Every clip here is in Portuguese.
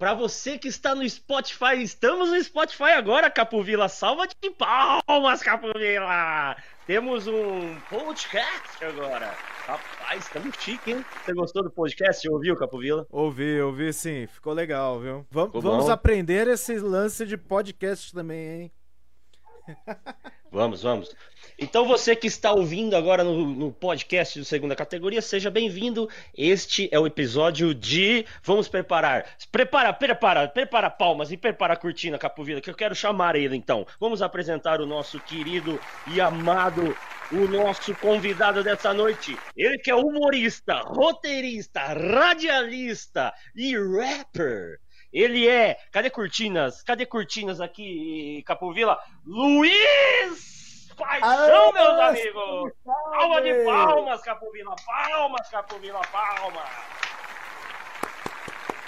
Para você que está no Spotify, estamos no Spotify agora, Capovila. Salva de palmas, Capovila! Temos um podcast agora. Rapaz, estamos chique, hein? Você gostou do podcast? Ouviu, Capovila? Ouvi, ouvi sim. Ficou legal, viu? Vamos, vamos aprender esse lance de podcast também, hein? Vamos, vamos. Então você que está ouvindo agora no, no podcast do segunda categoria, seja bem-vindo. Este é o episódio de Vamos preparar. Prepara, prepara, prepara palmas e prepara a cortina, Capovila, que eu quero chamar ele então. Vamos apresentar o nosso querido e amado, o nosso convidado dessa noite. Ele que é humorista, roteirista, radialista e rapper. Ele é. Cadê cortinas? Cadê cortinas aqui, Capovila? Luiz! paixão, meus amigos! Palma de palmas, Capovila! Palmas, Capovila! Palmas!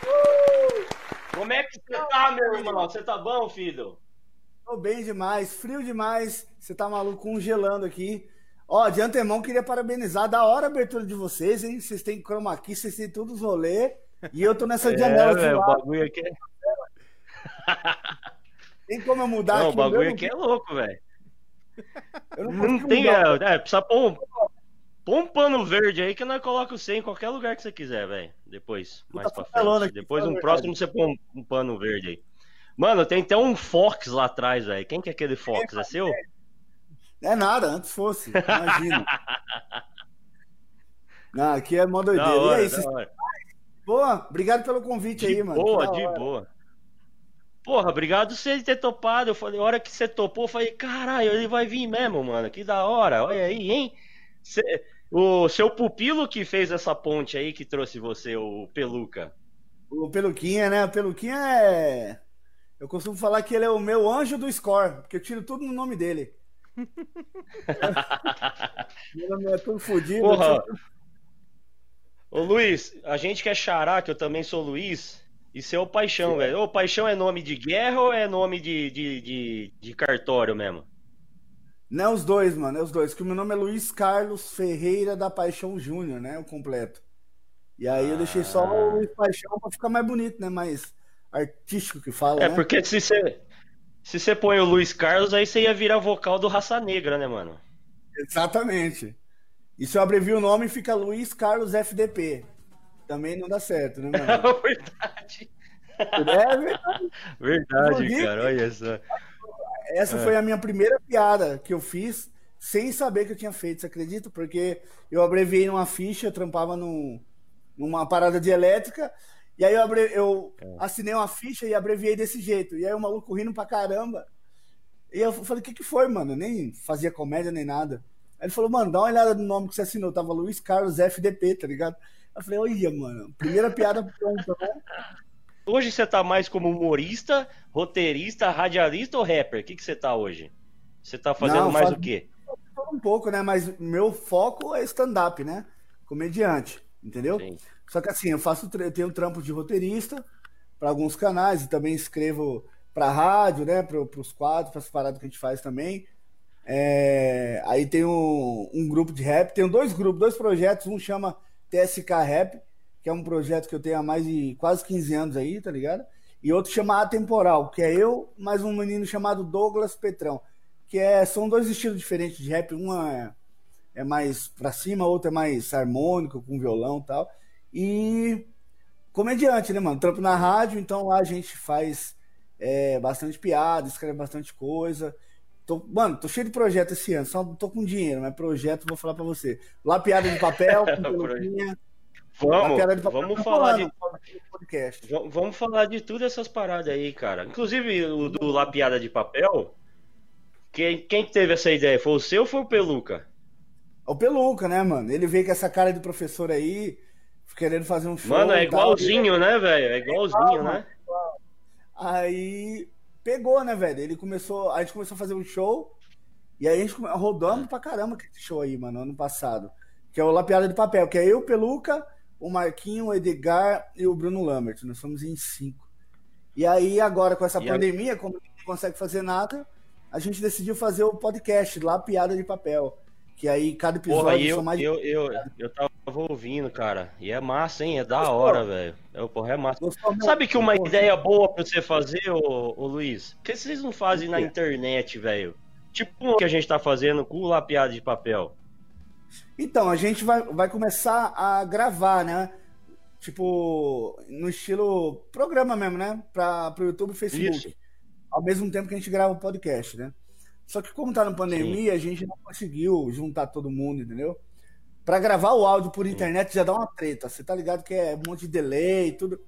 Uh! Como é que você tá, meu irmão? Você tá bom, filho? Tô bem demais, frio demais. Você tá maluco congelando aqui. Ó, de antemão, queria parabenizar. Da hora a abertura de vocês, hein? Vocês têm chroma aqui, vocês têm todos os rolê. E eu tô nessa é, janela de O bagulho aqui é... Tem como eu mudar Não, aqui? O bagulho aqui é louco, velho. não, não tem. É, é, precisa pôr um, pôr um pano verde aí que nós coloca você em qualquer lugar que você quiser, velho. Depois, mais tá pra frente. Aqui, Depois, no próximo, você põe um, um, pano verde aí. Mano, tem até um Fox lá atrás, velho. Quem que é aquele Fox? É seu? É nada, antes fosse. Imagina. não, aqui é mó doideira. Hora, e aí, Boa, obrigado pelo convite de aí, mano. Boa, de boa. Porra, obrigado você ter topado. Eu falei, a hora que você topou, eu falei, caralho, ele vai vir mesmo, mano. Que da hora. Olha aí, hein? Cê, o seu pupilo que fez essa ponte aí, que trouxe você, o Peluca. O Peluquinha, né? O Peluquinha é. Eu costumo falar que ele é o meu anjo do score, porque eu tiro tudo no nome dele. meu nome é tudo fodido. Porra. Ô Luiz, a gente quer xará, que eu também sou Luiz. Isso é o Paixão, velho. O Paixão é nome de guerra ou é nome de, de, de, de cartório mesmo? Não, é os dois, mano. É os dois. Que o meu nome é Luiz Carlos Ferreira da Paixão Júnior, né? O completo. E aí eu deixei só o ah. Luiz Paixão pra ficar mais bonito, né? Mais artístico que fala. É, né? porque se você. Se você põe o Luiz Carlos, aí você ia virar vocal do Raça Negra, né, mano? Exatamente. E se eu abrevio o nome, fica Luiz Carlos FDP também não dá certo, né, mano? É verdade. É verdade. Verdade, cara, olha só. Essa é. foi a minha primeira piada que eu fiz sem saber que eu tinha feito, você acredita? Porque eu abreviei numa ficha, eu trampava num, numa parada de elétrica, e aí eu, abre, eu é. assinei uma ficha e abreviei desse jeito. E aí o maluco rindo pra caramba. E eu falei, o que, que foi, mano? Eu nem fazia comédia nem nada. Aí ele falou, mano, dá uma olhada no nome que você assinou. Tava Luiz Carlos FDP, tá ligado? Eu falei, olha, mano, primeira piada pronta, né? Hoje você tá mais como humorista, roteirista, radialista ou rapper? O que, que você tá hoje? Você tá fazendo Não, mais o quê? Um pouco, né? Mas meu foco é stand-up, né? Comediante, entendeu? Sim. Só que assim, eu faço eu tenho trampo de roteirista para alguns canais e também escrevo para rádio, né? Para os quadros, para as paradas que a gente faz também. É... Aí tem um, um grupo de rap, tenho dois grupos, dois projetos, um chama TSK Rap, que é um projeto que eu tenho há mais de quase 15 anos aí, tá ligado? E outro chama Atemporal, que é eu, mais um menino chamado Douglas Petrão, que é, são dois estilos diferentes de rap, um é, é mais pra cima, outro é mais harmônico, com violão e tal. E comediante, né, mano? Trampo na rádio, então lá a gente faz é, bastante piada, escreve bastante coisa. Tô, mano, tô cheio de projeto esse ano, só tô com dinheiro, mas projeto vou falar pra você. Lá piada de papel, Vamos, de papel, vamos falar de podcast. Vamos falar de tudo essas paradas aí, cara. Inclusive o do Lapiada de Papel. Quem, quem teve essa ideia? Foi o seu ou foi o Peluca? O Peluca, né, mano? Ele veio com essa cara de professor aí, querendo fazer um show. Mano, é igualzinho, tal, né, velho? É igualzinho, é igual, né? Aí pegou, né, velho? Ele começou, a gente começou a fazer um show e aí a gente rodamos pra caramba que esse show aí, mano, ano passado. Que é o Lapiada de Papel, que é eu, Peluca, o Marquinho, o Edgar e o Bruno Lambert. Nós somos em cinco. E aí, agora com essa e pandemia, como não consegue fazer nada, a gente decidiu fazer o podcast lá, Piada de Papel. Que aí cada episódio Porra, eu, mais. Eu, eu, eu tava tava ouvindo, cara. E é massa, hein? É da hora, velho. É, porra, é massa. Sabe que uma ideia boa pra você fazer, ô, ô Luiz? Por que vocês não fazem na internet, velho? Tipo o que a gente tá fazendo com o lapiado de papel. Então, a gente vai, vai começar a gravar, né? Tipo, no estilo programa mesmo, né? Pra, pro YouTube e Facebook. Isso. Ao mesmo tempo que a gente grava o podcast, né? Só que como tá na pandemia, Sim. a gente não conseguiu juntar todo mundo, entendeu? Para gravar o áudio por internet já dá uma treta. Você tá ligado que é um monte de delay e tudo.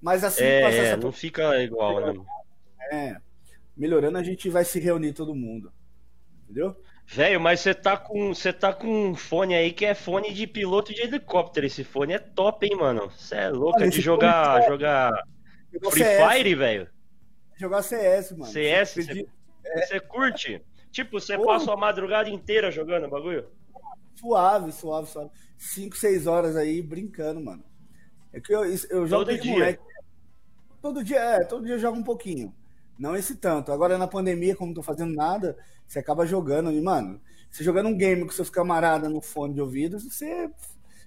Mas assim, é, é essa... não fica igual, né? É. Melhorando, a gente vai se reunir todo mundo. Entendeu? Velho, mas você tá com você tá com um fone aí que é fone de piloto de helicóptero. Esse fone é top, hein, mano? Você é louco de jogar é... jogar Free CS. Fire, velho? Jogar CS, mano. CS, você é... curte? Tipo, você passa a madrugada inteira jogando o bagulho? Suave, suave, suave. 5, 6 horas aí brincando, mano. É que eu, eu jogo todo dia. Moleque. Todo dia, é, todo dia eu jogo um pouquinho. Não esse tanto. Agora na pandemia, como não tô fazendo nada, você acaba jogando. E, mano, você jogando um game com seus camaradas no fone de ouvido, você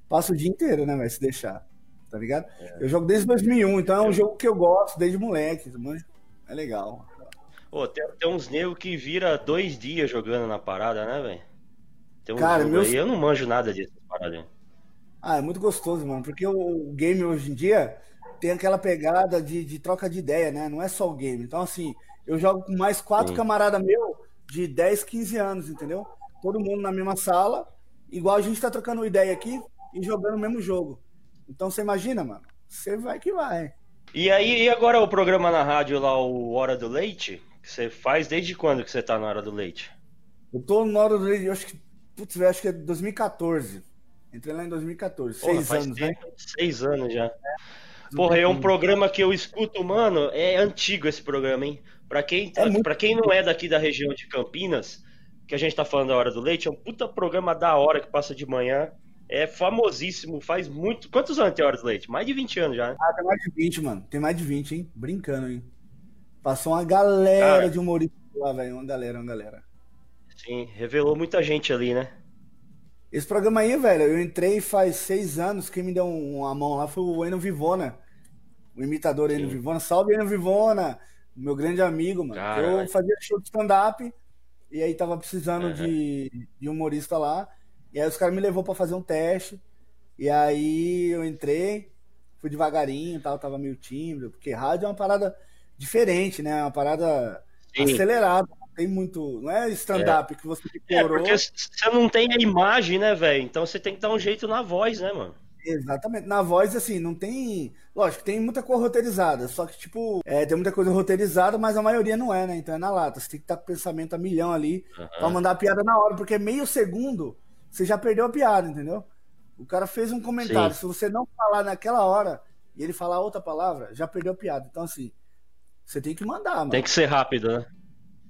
passa o dia inteiro, né, vai se deixar. Tá ligado? É. Eu jogo desde 2001, então é um jogo que eu gosto desde moleque. Mano. É legal. Pô, tem, tem uns negros que vira dois dias jogando na parada, né, velho? Tem um Cara, meus... aí, eu não manjo nada disso parada. Ah, é muito gostoso, mano, porque o game hoje em dia tem aquela pegada de, de troca de ideia, né? Não é só o game. Então, assim, eu jogo com mais quatro camaradas meu de 10, 15 anos, entendeu? Todo mundo na mesma sala, igual a gente tá trocando ideia aqui e jogando o mesmo jogo. Então, você imagina, mano, você vai que vai. E aí, e agora o programa na rádio lá, o Hora do Leite? Você faz desde quando que você tá na Hora do Leite? Eu tô na Hora do Leite, eu acho que, putz, acho que é 2014. Entrei lá em 2014, Porra, seis anos, né? tempo, né? Seis anos já. Porra, é um programa que eu escuto, mano. É antigo esse programa, hein? Pra quem, é muito... pra quem não é daqui da região de Campinas, que a gente tá falando da Hora do Leite, é um puta programa da hora que passa de manhã. É famosíssimo, faz muito. Quantos anos tem Hora do Leite? Mais de 20 anos já, né? Ah, tem mais de 20, mano. Tem mais de 20, hein? Brincando, hein? Passou uma galera Cara, de humoristas lá, velho. Uma galera, uma galera. Sim, revelou muita gente ali, né? Esse programa aí, velho, eu entrei faz seis anos. Quem me deu uma mão lá foi o Eno Vivona. O imitador Eno Vivona. Salve, Eno Vivona! Meu grande amigo, mano. Eu fazia show de stand-up e aí tava precisando uhum. de, de humorista lá. E aí os caras me levou para fazer um teste. E aí eu entrei, fui devagarinho tal, tava meio tímido, porque rádio é uma parada diferente, né? É uma parada Sim. acelerada. Tem muito. Não é stand-up é. que você decorou. É, porque você não tem a imagem, né, velho? Então você tem que dar um jeito na voz, né, mano? Exatamente. Na voz, assim, não tem. Lógico, tem muita coisa roteirizada. Só que, tipo, é, tem muita coisa roteirizada, mas a maioria não é, né? Então é na lata. Você tem que estar com o pensamento a milhão ali uhum. pra mandar a piada na hora, porque meio segundo você já perdeu a piada, entendeu? O cara fez um comentário. Sim. Se você não falar naquela hora e ele falar outra palavra, já perdeu a piada. Então, assim, você tem que mandar, mano. Tem que ser rápido, né?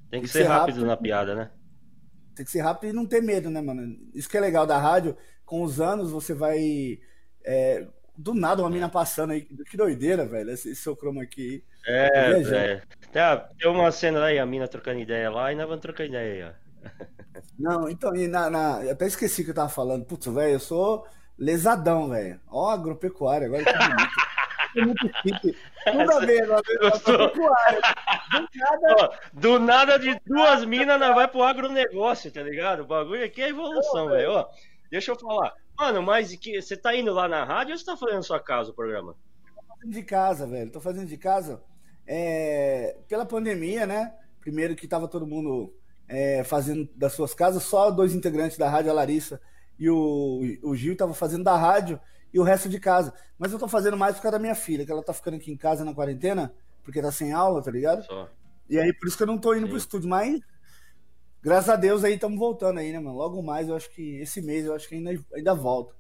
Tem que, tem ser, ser rápido, rápido na piada, né? Tem que ser rápido e não ter medo, né, mano? Isso que é legal da rádio. Com os anos você vai. É, do nada uma mina passando aí. Que doideira, velho. Esse, esse seu cromo aqui. É, é. Tem uma cena aí, a mina trocando ideia lá e nós vamos trocar ideia aí, ó. Não, então, e na, na, eu até esqueci que eu tava falando. Putz, velho, eu sou lesadão, velho. Ó, agropecuária, agora que bonito. Muito chique. Tudo a ver, agropecuária. Do nada... do nada de duas minas, nós vai pro agronegócio, tá ligado? O bagulho aqui é evolução, velho. Deixa eu falar. Mano, mas que, você tá indo lá na rádio ou você tá fazendo sua casa o programa? Tô fazendo de casa, velho. Tô fazendo de casa. É... Pela pandemia, né? Primeiro que tava todo mundo é, fazendo das suas casas, só dois integrantes da rádio, a Larissa e o, o Gil, estavam fazendo da rádio e o resto de casa. Mas eu tô fazendo mais por causa da minha filha, que ela tá ficando aqui em casa na quarentena, porque tá sem aula, tá ligado? Só. E aí por isso que eu não tô indo Sim. pro estúdio, mas graças a Deus aí estamos voltando aí, né, mano? Logo mais, eu acho que esse mês eu acho que ainda, ainda volta.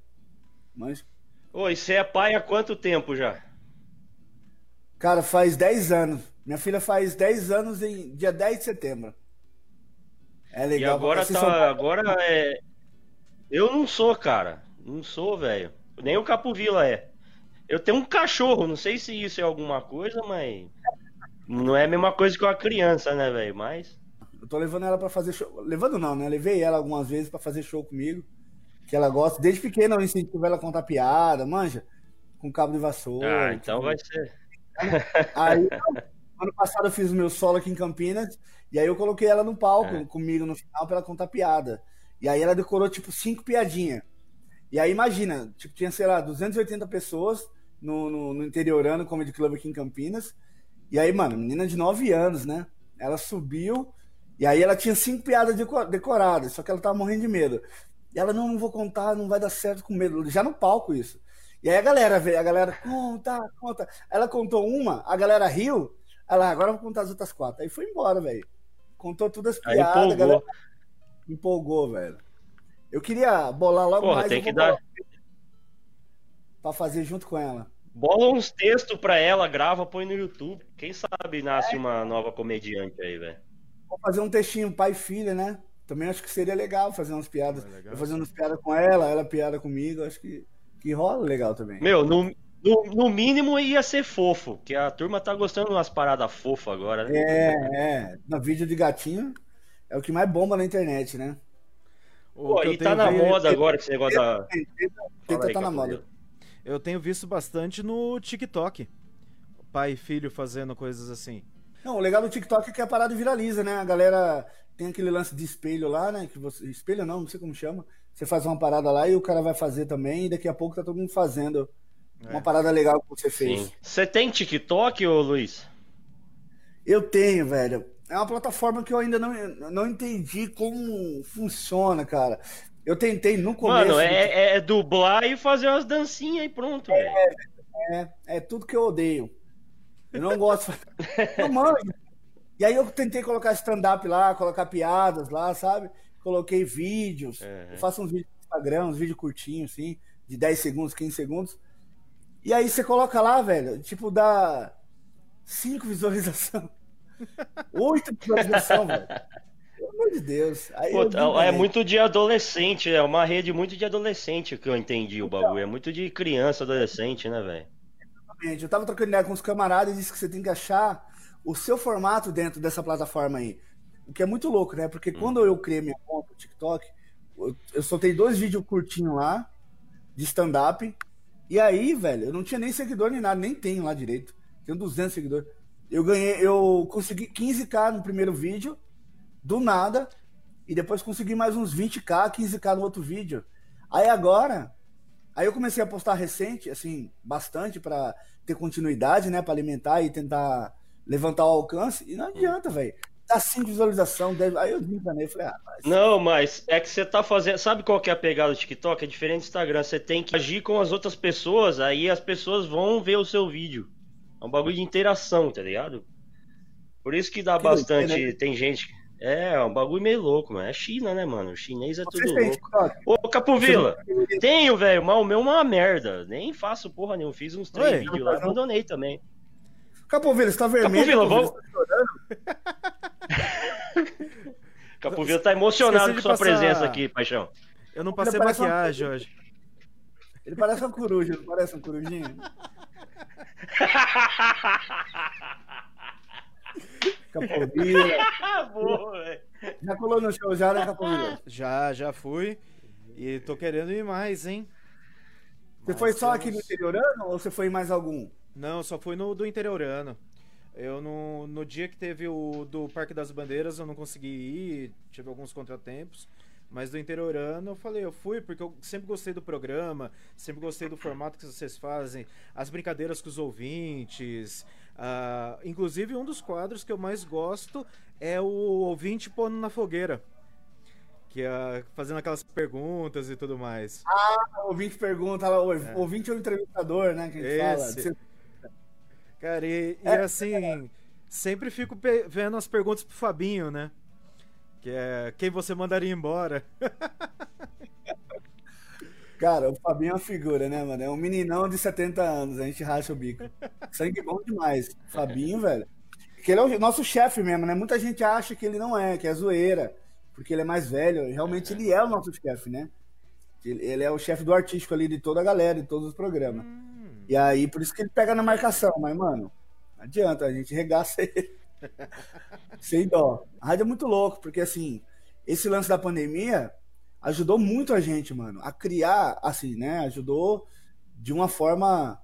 Mas. Oi, você é pai há quanto tempo já? Cara, faz 10 anos. Minha filha faz 10 anos em dia 10 de setembro. É legal. E agora tá. Agora é. Eu não sou, cara. Não sou, velho. Nem o Capovila é. Eu tenho um cachorro, não sei se isso é alguma coisa, mas. Não é a mesma coisa que uma criança, né, velho? Mas. Eu tô levando ela para fazer show. Levando não, né? Levei ela algumas vezes para fazer show comigo. que ela gosta. Desde pequena eu incentivo ela a contar piada, manja, com cabo de vassoura. Ah, então vai ser. Aí, ano passado eu fiz o meu solo aqui em Campinas, e aí eu coloquei ela no palco é. comigo no final pra ela contar piada. E aí ela decorou, tipo, cinco piadinhas. E aí imagina, tipo, tinha, sei lá, 280 pessoas no, no, no interiorano Comedy Club aqui em Campinas. E aí, mano, menina de 9 anos, né? Ela subiu, e aí ela tinha cinco piadas decoradas, só que ela tava morrendo de medo. E ela, não, não vou contar, não vai dar certo com medo. Já no palco isso. E aí a galera veio, a galera, conta, conta. Ela contou uma, a galera riu. Ela, agora eu vou contar as outras quatro. Aí foi embora, velho. Contou todas as piadas, empolgou. a galera empolgou, velho. Eu queria bolar logo Porra, mais. Tem que dar. Pra fazer junto com ela. Bola uns textos pra ela, grava, põe no YouTube. Quem sabe nasce é. uma nova comediante aí, velho. Vou fazer um textinho pai e filha, né? Também acho que seria legal fazer umas piadas. É eu fazendo umas piadas com ela, ela piada comigo, acho que, que rola legal também. Meu, no, no, no, mínimo ia ser fofo, que a turma tá gostando de umas paradas fofas agora, né? É, é. No vídeo de gatinho é o que mais bomba na internet, né? Pô, e tá na moda agora esse negócio da. Tenta tá na moda. Eu tenho visto bastante no TikTok. Pai e filho fazendo coisas assim. Não, o legal do TikTok é que a parada viraliza, né? A galera tem aquele lance de espelho lá, né? Que você... Espelho não, não sei como chama. Você faz uma parada lá e o cara vai fazer também, e daqui a pouco tá todo mundo fazendo é. uma parada legal que você fez. Sim. Você tem TikTok, ô Luiz? Eu tenho, velho. É uma plataforma que eu ainda não, não entendi como funciona, cara. Eu tentei no começo. Mano, é, é dublar e fazer umas dancinhas e pronto, é. É, é tudo que eu odeio. Eu não gosto. Eu manjo. E aí eu tentei colocar stand-up lá, colocar piadas lá, sabe? Coloquei vídeos. Uhum. Eu faço uns vídeos no Instagram, uns vídeos curtinhos, assim, de 10 segundos, 15 segundos. E aí você coloca lá, velho, tipo, dá 5 visualizações. 8 visualizações, velho. Pelo amor de Deus. Pô, é muito de adolescente, é uma rede muito de adolescente que eu entendi o bagulho. É muito de criança, adolescente, né, velho? Exatamente. Eu tava trocando ideia com os camaradas e disse que você tem que achar o seu formato dentro dessa plataforma aí. O que é muito louco, né? Porque hum. quando eu criei minha conta no TikTok, eu soltei dois vídeos curtinhos lá, de stand-up. E aí, velho, eu não tinha nem seguidor nem nada, nem tenho lá direito. Tenho 200 seguidores. Eu ganhei, eu consegui 15k no primeiro vídeo, do nada, e depois consegui mais uns 20k, 15k no outro vídeo. Aí agora, Aí eu comecei a postar recente, assim, bastante para ter continuidade, né, para alimentar e tentar levantar o alcance, e não adianta, velho. Dá 5 visualização, 10... aí eu desencanei, falei, ah, mas... Não, mas é que você tá fazendo, sabe qual que é a pegada do TikTok? É diferente do Instagram, você tem que agir com as outras pessoas, aí as pessoas vão ver o seu vídeo. É um bagulho de interação, tá ligado? Por isso que dá que bastante, né? tem gente é, é um bagulho meio louco, mano. É China, né, mano? O chinês é Você tudo louco. Ô, Capovila, tenho, velho, mas o meu é uma merda. Nem faço porra nenhuma. Fiz uns três vídeos lá, abandonei também. Capovila, você tá vermelho. Capovila, vamos. Capovila tá emocionado com sua passar... presença aqui, paixão. Eu não passei maquiagem hoje. Ele parece uma coruja, não parece um corujinho? Capovila. Boa, já colou no show já, né, Capovila? Já, já fui. E tô querendo ir mais, hein? Você Mas foi só temos... aqui no interiorano ou você foi em mais algum? Não, só fui no do interiorano. Eu no, no dia que teve o do Parque das Bandeiras eu não consegui ir, tive alguns contratempos. Mas do interiorano eu falei, eu fui porque eu sempre gostei do programa, sempre gostei do formato que vocês fazem, as brincadeiras com os ouvintes, Uh, inclusive, um dos quadros que eu mais gosto é o ouvinte pondo na fogueira. Que é fazendo aquelas perguntas e tudo mais. Ah, ouvinte pergunta, é. ouvinte é o entrevistador, né? Que a gente Esse. fala. Cara, e, e é, assim, sempre fico vendo as perguntas pro Fabinho, né? Que é quem você mandaria embora. Cara, o Fabinho é uma figura, né, mano? É um meninão de 70 anos, a gente racha o bico. Sangue bom demais. Fabinho, velho. Que ele é o nosso chefe mesmo, né? Muita gente acha que ele não é, que é zoeira, porque ele é mais velho. Realmente ele é o nosso chefe, né? Ele é o chefe do artístico ali de toda a galera, de todos os programas. Hum. E aí, por isso que ele pega na marcação. Mas, mano, não adianta, a gente regaça ele. Sem dó. A rádio é muito louco, porque assim, esse lance da pandemia ajudou muito a gente, mano, a criar, assim, né? Ajudou de uma forma.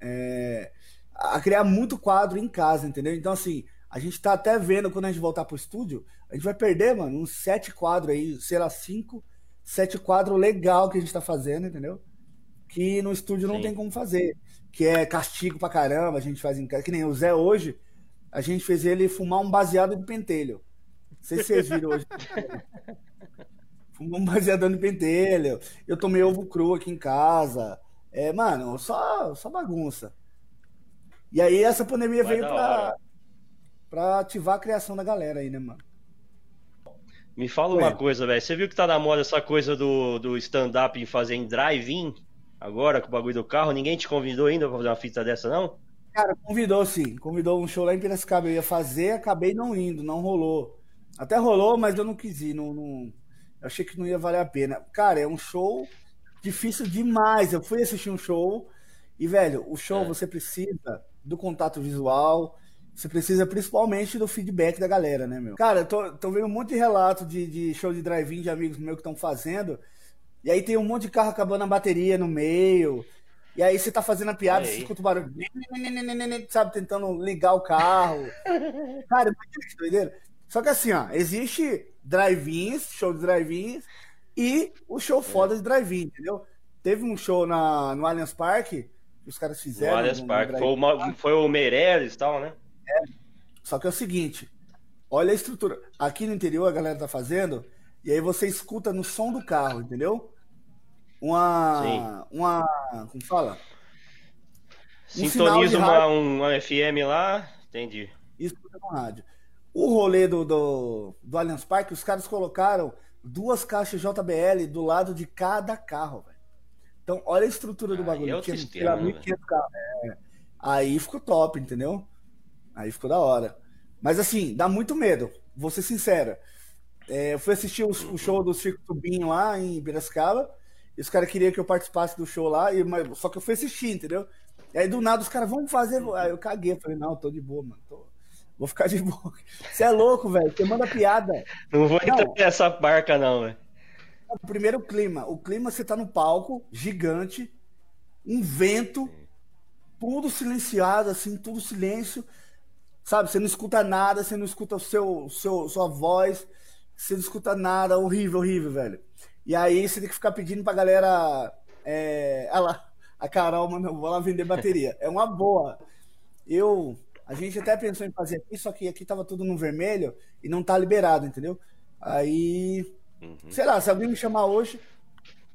É, a criar muito quadro em casa, entendeu? Então, assim, a gente tá até vendo quando a gente voltar pro estúdio, a gente vai perder, mano, uns sete quadros aí, sei lá, cinco, sete quadros legal que a gente tá fazendo, entendeu? Que no estúdio não Sim. tem como fazer. Que é castigo pra caramba, a gente faz em casa. Que nem o Zé hoje, a gente fez ele fumar um baseado de pentelho. Não sei se vocês viram hoje. Fumou um baseado de pentelho. Eu tomei ovo cru aqui em casa. É, mano, só, só bagunça. E aí essa pandemia Vai veio pra, pra ativar a criação da galera aí, né, mano? Me fala Ué. uma coisa, velho. Você viu que tá na moda essa coisa do, do stand-up em fazer em drive-in? Agora, com o bagulho do carro? Ninguém te convidou ainda pra fazer uma fita dessa, não? Cara, convidou sim. Convidou um show lá em Piracicaba. Eu ia fazer, acabei não indo, não rolou. Até rolou, mas eu não quis ir. Não, não... Eu achei que não ia valer a pena. Cara, é um show difícil demais. Eu fui assistir um show e, velho, o show é. você precisa do contato visual, você precisa principalmente do feedback da galera, né, meu? Cara, tô, tô vendo um monte de relato de, de show de drive-in de amigos meus que estão fazendo. E aí tem um monte de carro acabando a bateria no meio. E aí você tá fazendo a piada, você escuta o barulho, sabe, tentando ligar o carro. Cara, imagina que doideira. Só que assim, ó, existe drive-ins, show de drive-ins, e o show foda de drive-in, entendeu? Teve um show na, no Allianz Parque, que os caras fizeram. No Allianz Parque, foi, uma, foi o Meirelles e tal, né? É. Só que é o seguinte, olha a estrutura. Aqui no interior a galera tá fazendo, e aí você escuta no som do carro, entendeu? Uma. Sim. Uma. Como fala? Um Sintoniza uma, uma FM lá, entendi. Escuta no rádio. O rolê do, do, do Allianz Parque, os caras colocaram duas caixas JBL do lado de cada carro, velho. Então, olha a estrutura do bagulho. É Tinha, sistema, né. É. Aí ficou top, entendeu? Aí ficou da hora. Mas assim, dá muito medo. Vou ser sincera. É, eu fui assistir o, o, show do Circo Tubinho lá em Piracicaba. E os caras queriam que eu participasse do show lá, e, mas, só que eu fui assistir, entendeu? E aí do nada os caras, vamos fazer. Aí eu caguei, falei, não, tô de boa, mano. Tô... Vou ficar de boa. Você é louco, velho. Você manda piada. Não vou entrar nessa barca, não, velho. Primeiro o clima. O clima, você tá no palco, gigante, um vento, tudo silenciado, assim, tudo silêncio. Sabe, você não escuta nada, você não escuta o seu, seu sua voz, você não escuta nada, horrível, horrível, velho. E aí você tem que ficar pedindo pra galera. É, olha lá, a Carol, mano, vou lá vender bateria. É uma boa. Eu. A gente até pensou em fazer aqui, só que aqui tava tudo no vermelho e não tá liberado, entendeu? Aí. Uhum. Sei lá, se alguém me chamar hoje,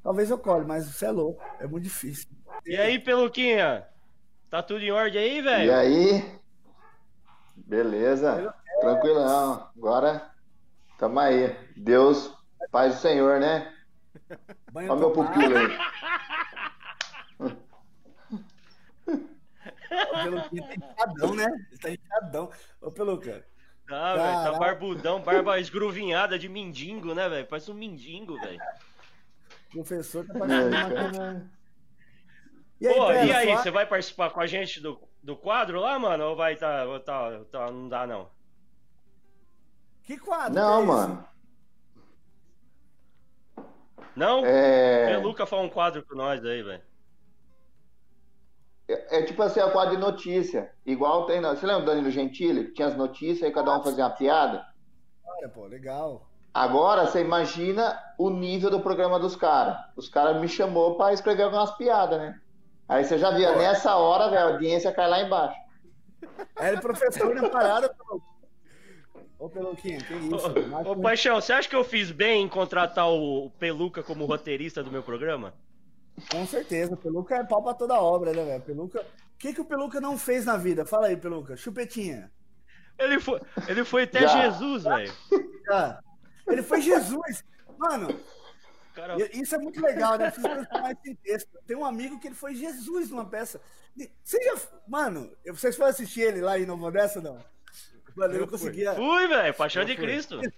talvez eu colhe, mas você é louco. É muito difícil. E aí, Peluquinha? Tá tudo em ordem aí, velho? E aí? Beleza? Tranquilão. Agora tamo aí. Deus, paz do Senhor, né? Banho Olha meu pupilo aí. O Peluquinha tá inchadão, né? Ele tá inchadão. Ô, Peluca. Tá, velho, tá barbudão, barba esgruvinhada de mendigo, né, velho? Parece um mendigo, velho. Professor tá parecendo uma... E aí, Pô, e aí, você vai participar com a gente do, do quadro lá, mano? Ou vai tá, tá, tá não dá não? Que quadro? Não, que é mano. Não? É... Peluca faz um quadro com nós aí, velho. É, é, tipo assim, é o quadro de notícia. Igual tem. Você lembra do Danilo Gentili? Tinha as notícias e cada um fazia uma piada? Olha, pô, legal. Agora você imagina o nível do programa dos caras. Os caras me chamou para escrever algumas piadas, né? Aí você já via, nessa hora, velho, a audiência cai lá embaixo. É, professor na parada, Ô, Peluquinha, que isso? Ô, ô, Paixão, você acha que eu fiz bem em contratar o Peluca como roteirista do meu programa? Com certeza, o Peluca é pau pra toda obra, né, velho? Peluca. O que, que o Peluca não fez na vida? Fala aí, Peluca. Chupetinha. Ele foi, ele foi até Já. Jesus, velho. Ele foi Jesus. Mano, Cara... isso é muito legal, né? Tem um amigo que ele foi Jesus numa peça. Você já. Mano, vocês foram assistir ele lá em Novo Odessa, não? Mano, eu não conseguia. Fui, velho, Paixão de Cristo.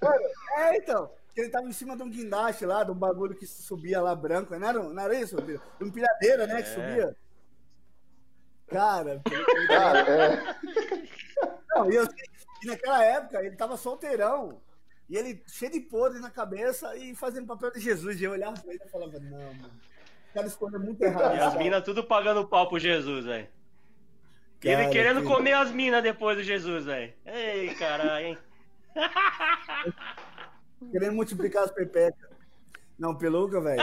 É, então. Ele tava em cima de um guindaste lá, de um bagulho que subia lá branco. Não era, não era isso? Um empilhadeira, né? É. Que subia. Cara, Cara é. Não, e eu, e naquela época ele tava solteirão. E ele cheio de podre na cabeça e fazendo papel de Jesus. E eu olhava pra ele e falava, não, mano. O cara escolheu muito errado. E as minas tudo pagando pau pro Jesus, velho. E ele querendo que... comer as minas depois do Jesus, velho. Ei, caralho, hein? Querendo multiplicar as pepecas. Não, peluca, velho.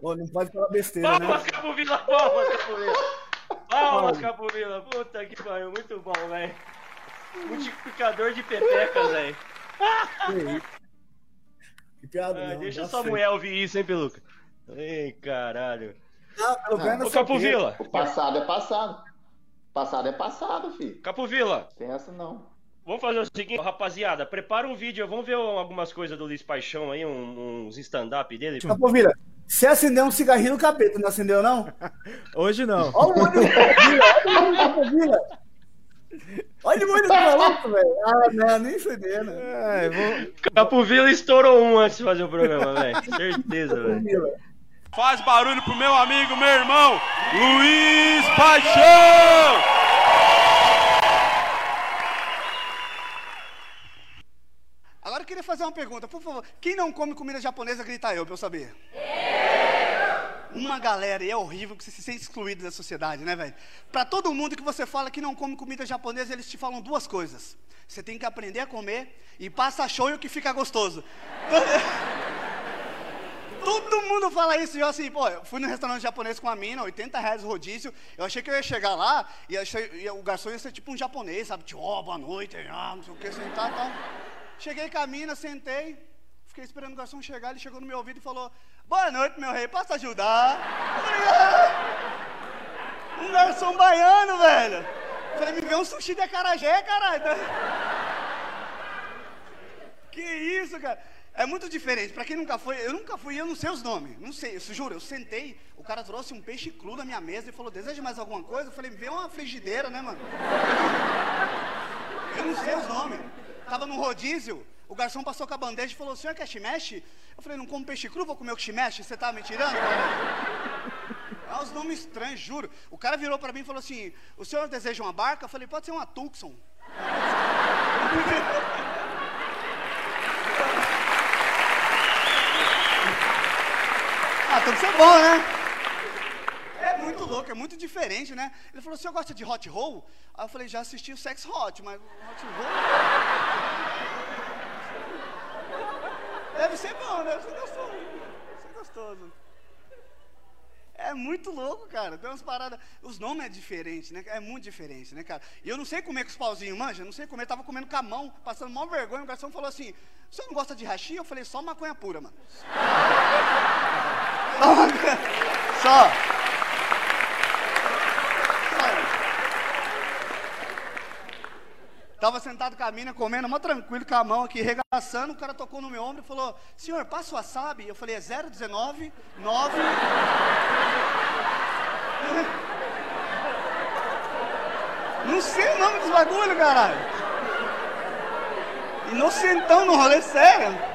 oh, não pode falar besteira, palmas, né? Capovila, palmas, Capovila. Palmas, Capovila. Puta que pariu, muito bom, velho. Multiplicador de pepecas, velho. Que piada, ah, não, Deixa sua mulher ouvir isso, hein, Peluca. Ei, caralho. Não, pelo menos. Ô, Capovila. O passado é passado. Passado é passado, filho. Capovila. Tem essa não. Vamos fazer o seguinte, rapaziada, prepara um vídeo, vamos ver algumas coisas do Luiz Paixão aí, uns stand-up dele. Capovila, você acendeu um cigarrinho no capeta, não acendeu não? Hoje não. Olha o olho do Capovila, olha o olho do maluco, velho. Ah, não, nem fodendo. É, vou... Capovila estourou um antes de fazer o programa, velho. Certeza, velho. Faz barulho pro meu amigo, meu irmão, Luiz Paixão! Agora eu queria fazer uma pergunta, por favor. Quem não come comida japonesa, grita eu, pra eu saber. Uma galera, e é horrível que você se sente excluído da sociedade, né, velho? Para todo mundo que você fala que não come comida japonesa, eles te falam duas coisas. Você tem que aprender a comer e passa show que fica gostoso. Todo mundo fala isso. E eu assim, pô, eu fui no restaurante japonês com a mina, 80 reais o rodízio. Eu achei que eu ia chegar lá e, achei, o garçom ia ser tipo um japonês, sabe? Tipo, oh, boa noite, ah, não sei o que, sentar e tal. Cheguei com a mina, sentei, fiquei esperando o garçom chegar, ele chegou no meu ouvido e falou, boa noite, meu rei, posso ajudar? ah, um garçom baiano, velho. falei, me vê um sushi de acarajé, caralho. Que isso, cara. É muito diferente. Para quem nunca foi, eu nunca fui, eu não sei os nomes. Não sei, eu juro, eu sentei, o cara trouxe um peixe cru na minha mesa e falou: "Deseja mais alguma coisa?" Eu falei: "Vê uma frigideira, né, mano?" Eu não sei os nomes. Tava no rodízio, o garçom passou com a bandeja e falou: "O senhor quer shimeshi?" Eu falei: "Não como peixe cru, vou comer o shimeshi. Você tá me tirando?" É uns nomes estranhos, juro. O cara virou para mim e falou assim: "O senhor deseja uma barca?" Eu falei: "Pode ser uma Tucson." Tem que ser bom, né? É muito louco, é muito diferente, né? Ele falou, o senhor gosta de hot roll? Aí eu falei, já assisti o Sex Hot, mas hot roll... Deve ser bom, deve ser gostoso. Deve ser gostoso. É muito louco, cara. Tem umas paradas. Os nomes é diferente, né? É muito diferente, né, cara? E eu não sei comer com os pauzinhos, manja. Não sei comer. Eu tava comendo com a mão, passando mal vergonha. O garçom falou assim: Você não gosta de hashi? Eu falei: Só maconha pura, mano. Só. Tava sentado com a mina, comendo, mó tranquilo, com a mão aqui, regaçando. O cara tocou no meu ombro e falou: Senhor, passa o wasabi? Eu falei: É 019 9. Não sei o nome dos bagulho, caralho. Inocentão no rolê, sério.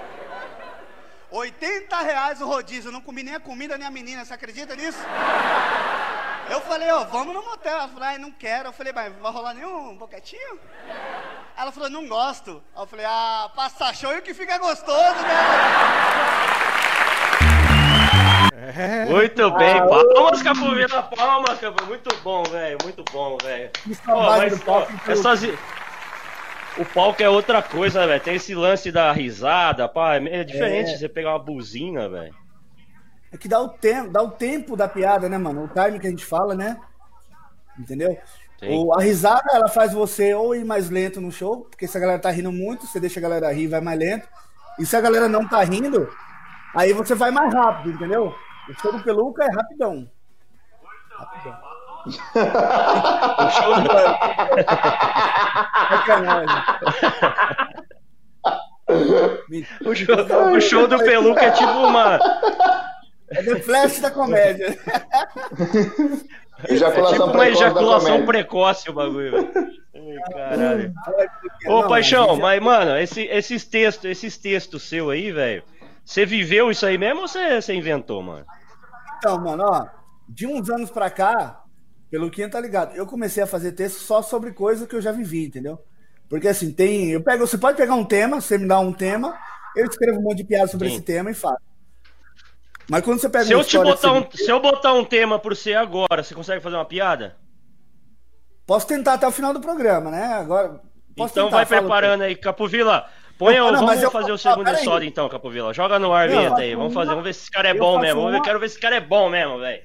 80 reais o rodízio. Eu não comi nem a comida nem a menina. Você acredita nisso? Eu falei, ó, vamos no motel. Ela falou, ai, não quero. Eu falei, mas vai rolar nenhum boquetinho? Ela falou, não gosto. Eu falei, ah, passa show e o que fica gostoso, né? É. Muito bem, ah, palmas, Capovila, palmas, Capovila. Muito bom, velho, muito bom, velho. É só... O palco é outra coisa, velho. Tem esse lance da risada, pá. É diferente é. você pegar uma buzina, velho. É que dá o tempo, dá o tempo da piada, né, mano? O time que a gente fala, né? Entendeu? O, a risada, ela faz você ou ir mais lento no show, porque se a galera tá rindo muito, você deixa a galera rir, vai mais lento. E se a galera não tá rindo, aí você vai mais rápido, entendeu? O show do Peluca é rapidão. Rapidão. O show do... o, show, o show do Peluca é tipo uma é The Flash da comédia. Ejaculação é tipo uma ejaculação precoce o bagulho, velho. Caralho. Ô, Paixão, mas, mano, esse, esses textos, esses textos seu aí, velho, você viveu isso aí mesmo ou você, você inventou, mano? Então, mano, ó, de uns anos pra cá, Peluquinha tá ligado. Eu comecei a fazer texto só sobre coisa que eu já vivi, entendeu? Porque assim, tem. Eu pego, você pode pegar um tema, você me dá um tema, eu escrevo um monte de piada sobre Sim. esse tema e faço. Mas quando você pega se eu te botar um, Se eu botar um tema por você agora, você consegue fazer uma piada? Posso tentar até o final do programa, né? Agora. então tentar, vai preparando aí, Capovila. Põe, não, não, vamos fazer eu... o segundo ah, então, Capovila. Joga no ar, vinheta aí. Vamos fazer, vamos ver se esse cara é bom mesmo. Uma... Quero ver se esse cara é bom mesmo, velho.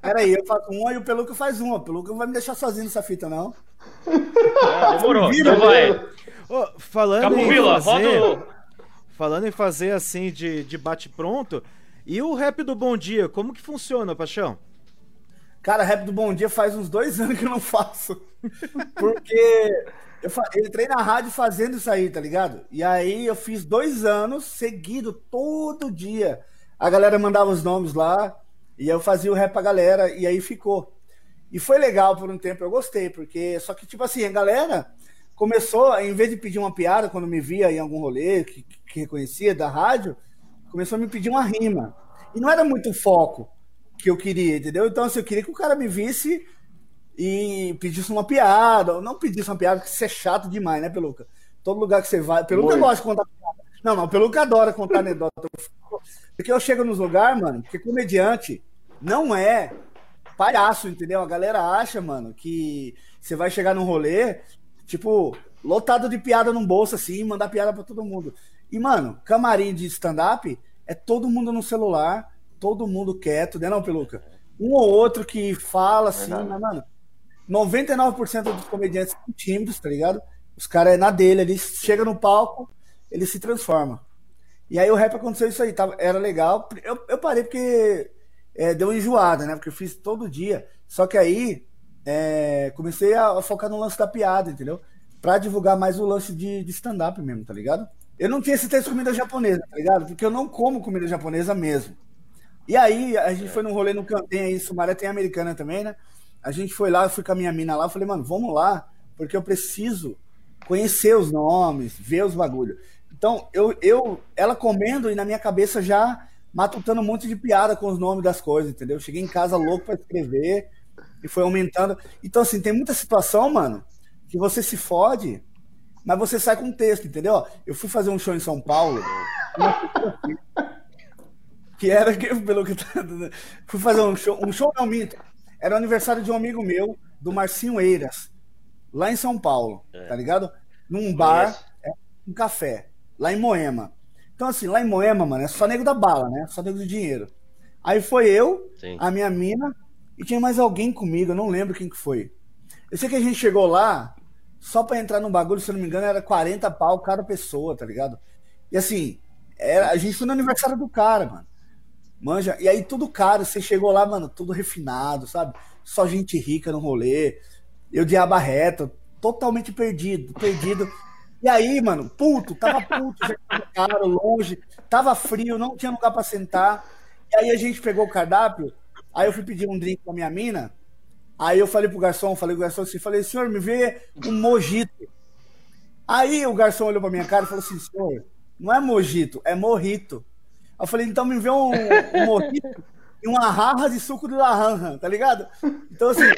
Peraí, eu faço uma e o Peluca faz uma. O Peluca não vai me deixar sozinho nessa fita, não. É, demorou, então vai. Oh, falando em fazer... roda Falando em fazer assim de, de bate-pronto, e o rap do Bom Dia, como que funciona, Paixão? Cara, rap do Bom Dia faz uns dois anos que eu não faço. Porque eu, fa... eu entrei na rádio fazendo isso aí, tá ligado? E aí eu fiz dois anos seguido, todo dia. A galera mandava os nomes lá e eu fazia o rap pra galera e aí ficou. E foi legal por um tempo, eu gostei, porque só que, tipo assim, a galera começou, em vez de pedir uma piada quando me via em algum rolê que, que reconhecia da rádio, começou a me pedir uma rima. E não era muito foco que eu queria, entendeu? Então, assim, eu queria que o cara me visse e pedisse uma piada, ou não pedisse uma piada, porque isso é chato demais, né, Peluca? Todo lugar que você vai. Peluca gosta de contar piada. Não, não, Peluca adora contar anedota. Porque eu chego nos lugares, mano, porque comediante não é palhaço, entendeu? A galera acha, mano, que você vai chegar num rolê, tipo, lotado de piada num bolso assim, mandar piada para todo mundo. E, mano, camarim de stand-up é todo mundo no celular, todo mundo quieto, né, não, Peluca? Um ou outro que fala assim, mas, mano, 99% dos comediantes são tímidos, tá ligado? Os caras é na dele, ele chega no palco, ele se transforma. E aí o rap aconteceu isso aí, tava, era legal. Eu, eu parei porque é, deu uma enjoada, né? Porque eu fiz todo dia. Só que aí é, comecei a, a, focar no lance da piada, entendeu? Pra divulgar mais o lance de, de stand-up mesmo, tá ligado? Eu não tinha esse texto de comida japonesa, tá ligado? Porque eu não como comida japonesa mesmo. E aí, a gente foi num rolê no Campem aí, Sumaré tem americana também, né? A gente foi lá, eu fui com a minha mina lá, falei, mano, vamos lá, porque eu preciso conhecer os nomes, ver os bagulhos. Então, eu, eu, ela comendo e na minha cabeça já matutando um monte de piada com os nomes das coisas, entendeu? Cheguei em casa louco para escrever e foi aumentando. Então, assim, tem muita situação, mano, que você se fode, mas você sai com texto, entendeu? Eu fui fazer um show em São Paulo. que era pelo que fui fazer um show, um show não minto. Era o aniversário de um amigo meu, do Marcinho Eiras, lá em São Paulo, é. tá ligado? Num bar, é, um café, lá em Moema. Então, assim, lá em Moema, mano, é só nego da bala, né? Só nego do dinheiro. Aí foi eu, Sim. a minha mina, e tinha mais alguém comigo, eu não lembro quem que foi. Eu sei que a gente chegou lá, só pra entrar no bagulho, se eu não me engano, era 40 pau cada pessoa, tá ligado? E assim, era, a gente foi no aniversário do cara, mano. Manja, e aí tudo caro, você chegou lá, mano, tudo refinado, sabe? Só gente rica no rolê. Eu de aba reta, totalmente perdido, perdido. E aí, mano, puto, tava puto, já longe, tava frio, não tinha lugar para sentar. E aí a gente pegou o cardápio, aí eu fui pedir um drink pra minha mina. Aí eu falei pro garçom, falei pro garçom assim, falei, senhor, me vê um mojito. Aí o garçom olhou pra minha cara e falou assim, senhor, não é mojito, é morrito. Eu falei, então me vê um, um mojito e uma jarra de suco de laranja, tá ligado? Então, assim.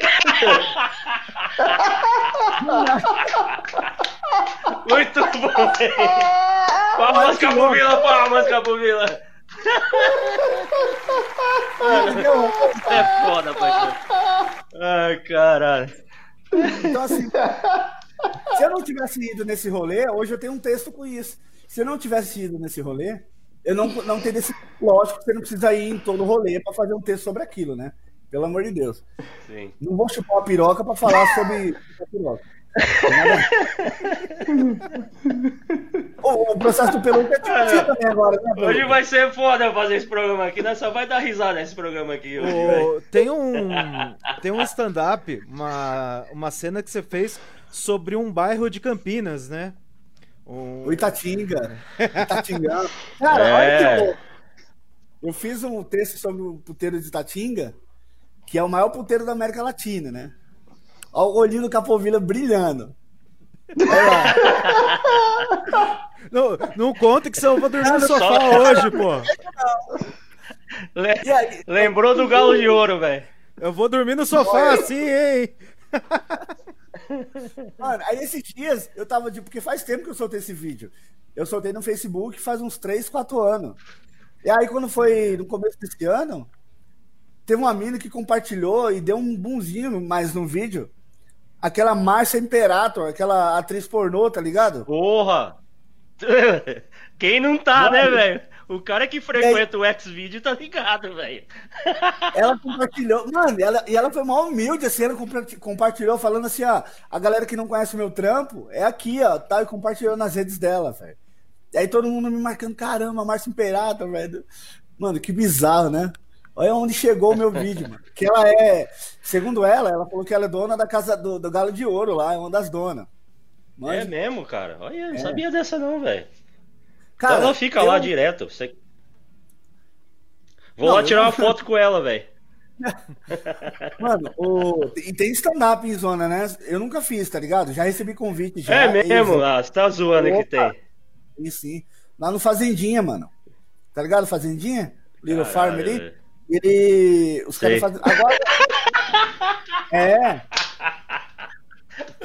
Muito bom, Palmas, Capovila, palmas, Capovila. É foda, pai. Ai, caralho. Então, assim, se eu não tivesse ido nesse rolê, hoje eu tenho um texto com isso. Se eu não tivesse ido nesse rolê, eu não, não teria esse. Lógico que você não precisa ir em todo rolê para fazer um texto sobre aquilo, né? Pelo amor de Deus. Sim. Não vou chupar a piroca para falar sobre a piroca. O, o, processo do peluca é divertido também agora, né, Hoje vai ser foda fazer esse programa aqui, né? Só vai dar risada nesse programa aqui hoje. O, tem um, tem um stand-up, uma, uma cena que você fez sobre um bairro de Campinas, né? O Itatinga. Itatinga. Cara, é. olha que louco. Eu fiz um texto sobre o puteiro de Itatinga, que é o maior puteiro da América Latina, né? Olha o olhinho do Capovila brilhando. Olha lá. Não, não conta que você vai dormir no sofá só... hoje, pô. Lembrou do galo de ouro, velho. Eu vou dormir no sofá assim, hein? Mano, aí esses dias eu tava de. Porque faz tempo que eu soltei esse vídeo. Eu soltei no Facebook faz uns 3, 4 anos. E aí, quando foi no começo desse ano, teve uma mina que compartilhou e deu um bunzinho mais no vídeo. Aquela Márcia Imperator, aquela atriz pornô, tá ligado? Porra! Quem não tá, né, velho? O cara que frequenta o X-Video tá ligado, velho. Ela compartilhou, mano, ela, e ela foi mal humilde, assim, ela compartilhou falando assim, ó, a galera que não conhece o meu trampo é aqui, ó, tá, e compartilhou nas redes dela, velho. E aí todo mundo me marcando, caramba, Márcia Imperator, velho. Mano, que bizarro, né? Olha onde chegou o meu vídeo, mano. Que ela é, segundo ela, ela falou que ela é dona da casa do, do Galo de Ouro lá, é uma das donas. Mas... É mesmo, cara? Olha, não é. sabia dessa não, velho. Cara, ela fica eu... lá direto. Você... Vou não, lá tirar eu... uma foto com ela, velho. Mano, o... e tem stand-up em zona, né? Eu nunca fiz, tá ligado? Já recebi convite já. É mesmo? Ah, você tá zoando Opa. que tem. E sim. Lá no Fazendinha, mano. Tá ligado? Fazendinha? Little Farm ali. Ele. Os caras fazem. Agora. é.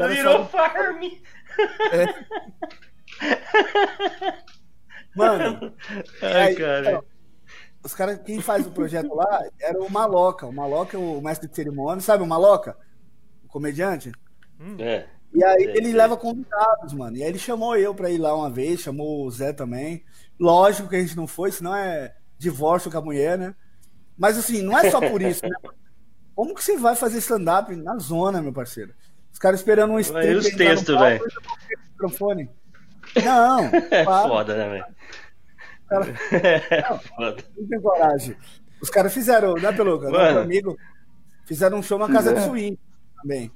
Little Farm. É. Mano. Ai, aí, cara. Então, os caras, quem faz o projeto lá era o Maloca. O Maloca é o mestre de cerimônia, sabe o Maloca? O comediante? Hum. É. E aí é, ele é. leva convidados, mano. E aí ele chamou eu pra ir lá uma vez, chamou o Zé também. Lógico que a gente não foi, senão é divórcio com a mulher, né? Mas assim, não é só por isso, né? Como que você vai fazer stand-up na zona, meu parceiro? Os caras esperando um. E os textos, velho? Microfone. Não. É foda, né, velho? Cara... É foda. Não tem coragem. Os caras fizeram, né, Peluca? Meu amigo. Fizeram um show na casa de swing também.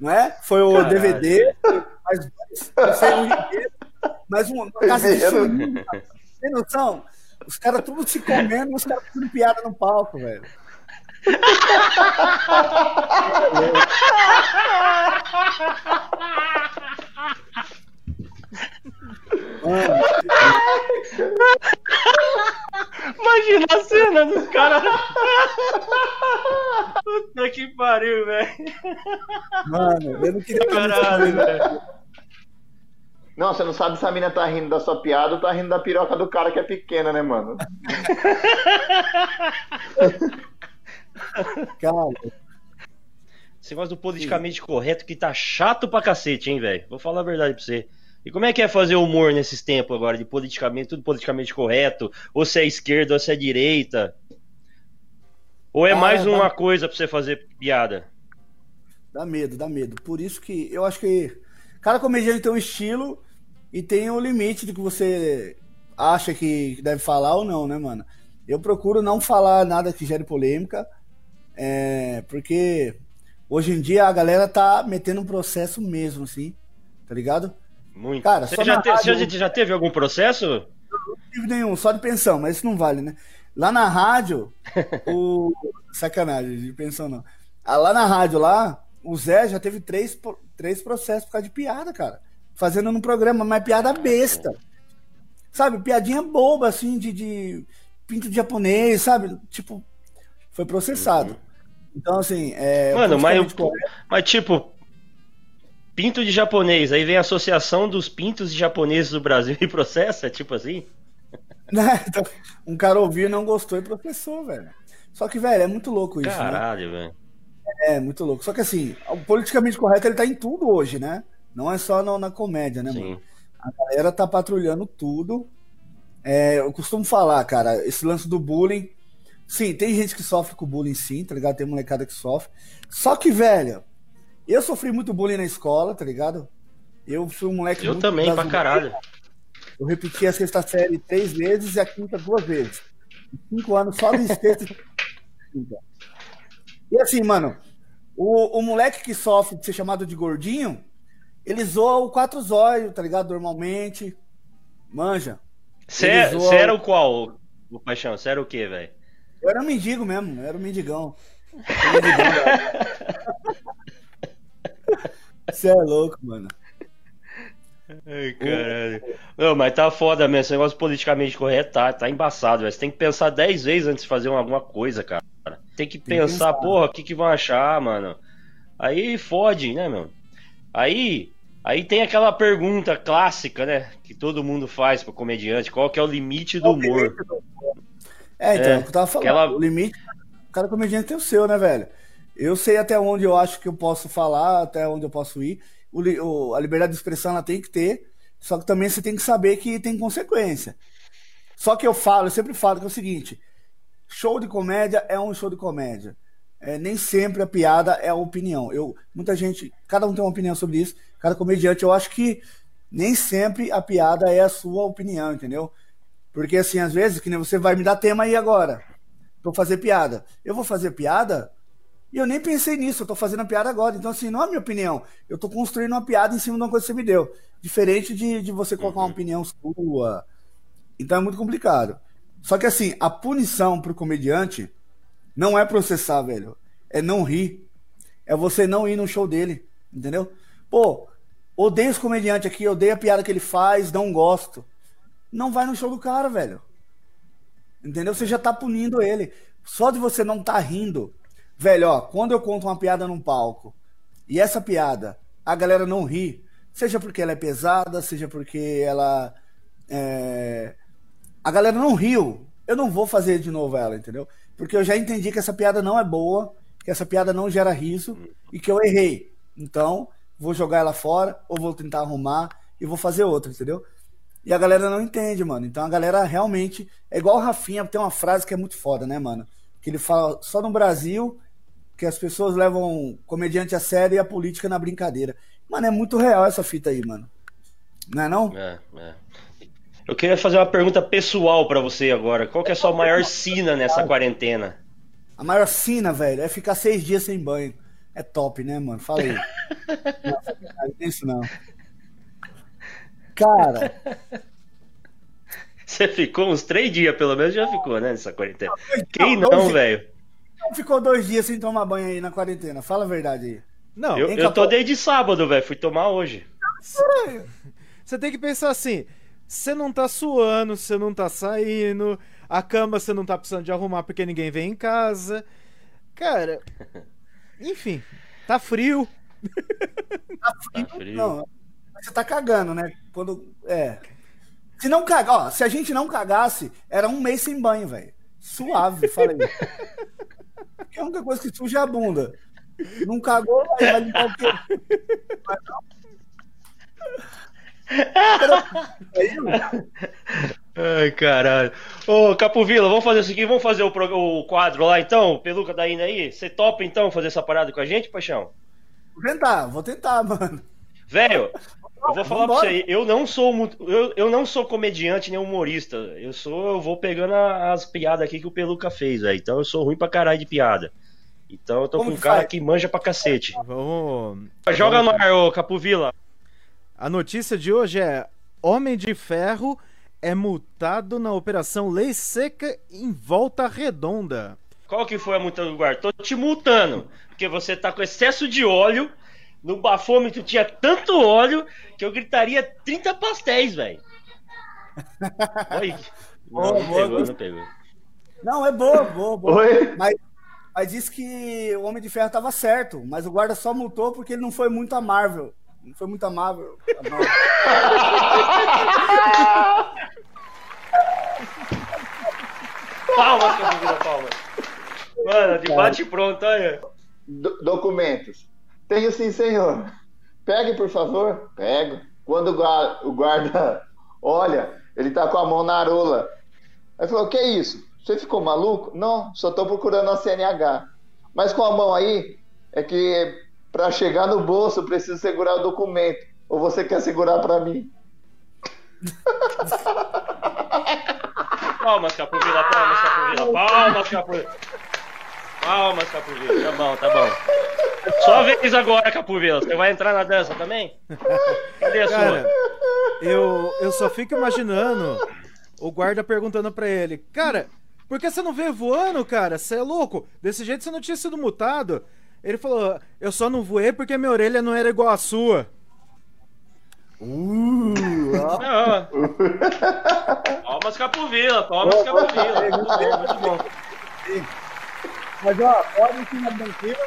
Não é? Foi o Caralho. DVD, mais dois, mais uma casa de swing. Tem noção? Os caras tudo se comendo, os caras fazendo piada no palco, velho. Imagina a cena dos caras. Puta que pariu, velho. Mano, eu não queria Caralho, velho. Não, você não sabe se a mina tá rindo da sua piada ou tá rindo da piroca do cara que é pequena, né, mano? Cara. Esse negócio do politicamente Sim. correto que tá chato pra cacete, hein, velho? Vou falar a verdade pra você. E como é que é fazer humor nesses tempos agora, de politicamente, tudo politicamente correto? Ou se é esquerda ou se é direita? Ou é ah, mais uma dá... coisa pra você fazer piada? Dá medo, dá medo. Por isso que eu acho que cada comediante tem um estilo e tem o limite do que você acha que deve falar ou não, né, mano? Eu procuro não falar nada que gere polêmica, é, porque hoje em dia a galera tá metendo um processo mesmo, assim, tá ligado? Muito. Cara, você, já, te, rádio, você já teve algum processo? Não tive nenhum, só de pensão, mas isso não vale, né? Lá na rádio, o. Sacanagem, de pensão não. Ah, lá na rádio, lá, o Zé já teve três, três processos por causa de piada, cara fazendo no programa, mas piada besta. Sabe, piadinha boba, assim, de, de pinto de japonês, sabe? Tipo, foi processado. Uhum. Então, assim, é. Mano, mas, mas tipo, pinto de japonês, aí vem a Associação dos Pintos de Japoneses do Brasil e processa, tipo assim? Né? Então, um cara ouviu e não gostou e processou, velho. Só que, velho, é muito louco isso. Né? Caralho, né? velho. É, muito louco. Só que assim, o politicamente correto ele tá em tudo hoje, né? Não é só no, na comédia, né, Sim. mano? A galera tá patrulhando tudo. É, eu costumo falar, cara, esse lance do bullying. Sim, tem gente que sofre com bullying, sim, tá ligado? Tem molecada que sofre. Só que, velho, eu sofri muito bullying na escola, tá ligado? Eu fui um moleque. Eu também, pra caralho. Eu repeti a sexta série três vezes e a quinta duas vezes. Cinco anos só de sexta e assim, mano, o, o moleque que sofre de ser chamado de gordinho, ele zoa o quatro zóio, tá ligado? Normalmente. Manja. Você zoa... era o qual, o Paixão? Você era o quê, velho? Eu era um mendigo mesmo, eu era um mendigão. Você é louco, mano. Ai, caralho. Não, mas tá foda mesmo. Esse negócio politicamente correto tá, tá embaçado, velho. Você tem que pensar 10 vezes antes de fazer alguma coisa, cara. tem que tem pensar, que porra, o que, que vão achar, mano? Aí fode, né, meu? Aí, aí tem aquela pergunta clássica, né? Que todo mundo faz pro comediante: qual que é o limite do humor? É, então, é, eu tava falando. Aquela... O limite, cada comediante tem o seu, né, velho? Eu sei até onde eu acho que eu posso falar, até onde eu posso ir. O, o, a liberdade de expressão ela tem que ter, só que também você tem que saber que tem consequência. Só que eu falo, eu sempre falo que é o seguinte: show de comédia é um show de comédia. É, nem sempre a piada é a opinião. Eu, muita gente, cada um tem uma opinião sobre isso. Cada comediante, eu acho que nem sempre a piada é a sua opinião, entendeu? Porque assim, às vezes, que nem você vai me dar tema aí agora. Vou fazer piada. Eu vou fazer piada e eu nem pensei nisso, eu tô fazendo a piada agora. Então, assim, não é a minha opinião. Eu tô construindo uma piada em cima de uma coisa que você me deu. Diferente de, de você colocar uma uhum. opinião sua. Então é muito complicado. Só que assim, a punição pro comediante não é processar, velho. É não rir. É você não ir no show dele. Entendeu? Pô, odeio esse comediante aqui, odeio a piada que ele faz, não gosto. Não vai no show do cara, velho. Entendeu? Você já tá punindo ele. Só de você não tá rindo. Velho, ó, quando eu conto uma piada num palco e essa piada a galera não ri, seja porque ela é pesada, seja porque ela. É... A galera não riu. Eu não vou fazer de novo ela, entendeu? Porque eu já entendi que essa piada não é boa, que essa piada não gera riso e que eu errei. Então, vou jogar ela fora ou vou tentar arrumar e vou fazer outra, entendeu? E a galera não entende, mano. Então a galera realmente. É igual o Rafinha, tem uma frase que é muito foda, né, mano? Que ele fala só no Brasil que as pessoas levam comediante a sério e a política na brincadeira. Mano, é muito real essa fita aí, mano. Não é não? É, é. Eu queria fazer uma pergunta pessoal para você agora. Qual que é a sua maior sina nessa quarentena? A maior sina, velho, é ficar seis dias sem banho. É top, né, mano? Fala aí. não, não é isso não. Cara. Você ficou uns três dias, pelo menos, já ficou, né, nessa quarentena. Quem não, velho? ficou dois dias sem tomar banho aí na quarentena? Fala a verdade aí. Não, eu, eu tô desde sábado, velho. Fui tomar hoje. Você tem que pensar assim: você não tá suando, você não tá saindo, a cama você não tá precisando de arrumar porque ninguém vem em casa. Cara, enfim, tá frio. Tá frio? Tá frio. Não, você tá cagando, né? Quando. É. Se não cagar, ó, se a gente não cagasse, era um mês sem banho, velho. Suave, falei. Porque a única coisa que suja é a bunda. Não cagou, aí vai limpar o quê? Mas não. Ai, caralho. Ô, Capovila, vamos fazer isso aqui, vamos fazer o, o quadro lá então? Peluca da Ina aí. Você topa então fazer essa parada com a gente, paixão? Vou tentar, vou tentar, mano. Velho, eu vou falar Vambora. pra você, eu não sou eu, eu não sou comediante nem humorista. Eu sou, eu vou pegando as piadas aqui que o Peluca fez, velho. Então eu sou ruim pra caralho de piada. Então eu tô Como com um cara que manja pra cacete. Vamos. Joga no ar, ô Capovila. A notícia de hoje é: Homem de Ferro é multado na operação Lei Seca em Volta Redonda. Qual que foi a multa do guarda? Tô te multando, porque você tá com excesso de óleo no bafômetro tinha tanto óleo que eu gritaria 30 pastéis, velho. Não, boa, não pegou, não pegou. Não, é boa, boa, boa. Oi? Mas, mas disse que o Homem de Ferro tava certo, mas o guarda só multou porque ele não foi muito amável. Não foi muito amável. palmas, palmas. Mano, debate pronto, olha. Do documentos. Tenho sim, senhor. Pegue, por favor. Pego. Quando o guarda olha, ele tá com a mão na arola. Aí falou: Que é isso? Você ficou maluco? Não, só tô procurando a CNH. Mas com a mão aí, é que para chegar no bolso preciso segurar o documento. Ou você quer segurar para mim? palmas, Capovila, palmas, Capovila, palmas, Capovila. Palmas, Capovila. Tá bom, tá bom. Só vez agora, Capovila. Você vai entrar na dança também? Cadê a Cara, sua? Eu, eu só fico imaginando o guarda perguntando pra ele: Cara, por que você não veio voando, cara? Você é louco? Desse jeito você não tinha sido mutado. Ele falou: Eu só não voei porque minha orelha não era igual à sua. Uh, Palmas Capovila, palmas Capovila. Muito bom, muito bom. Mas ó, pode ficar tranquilo.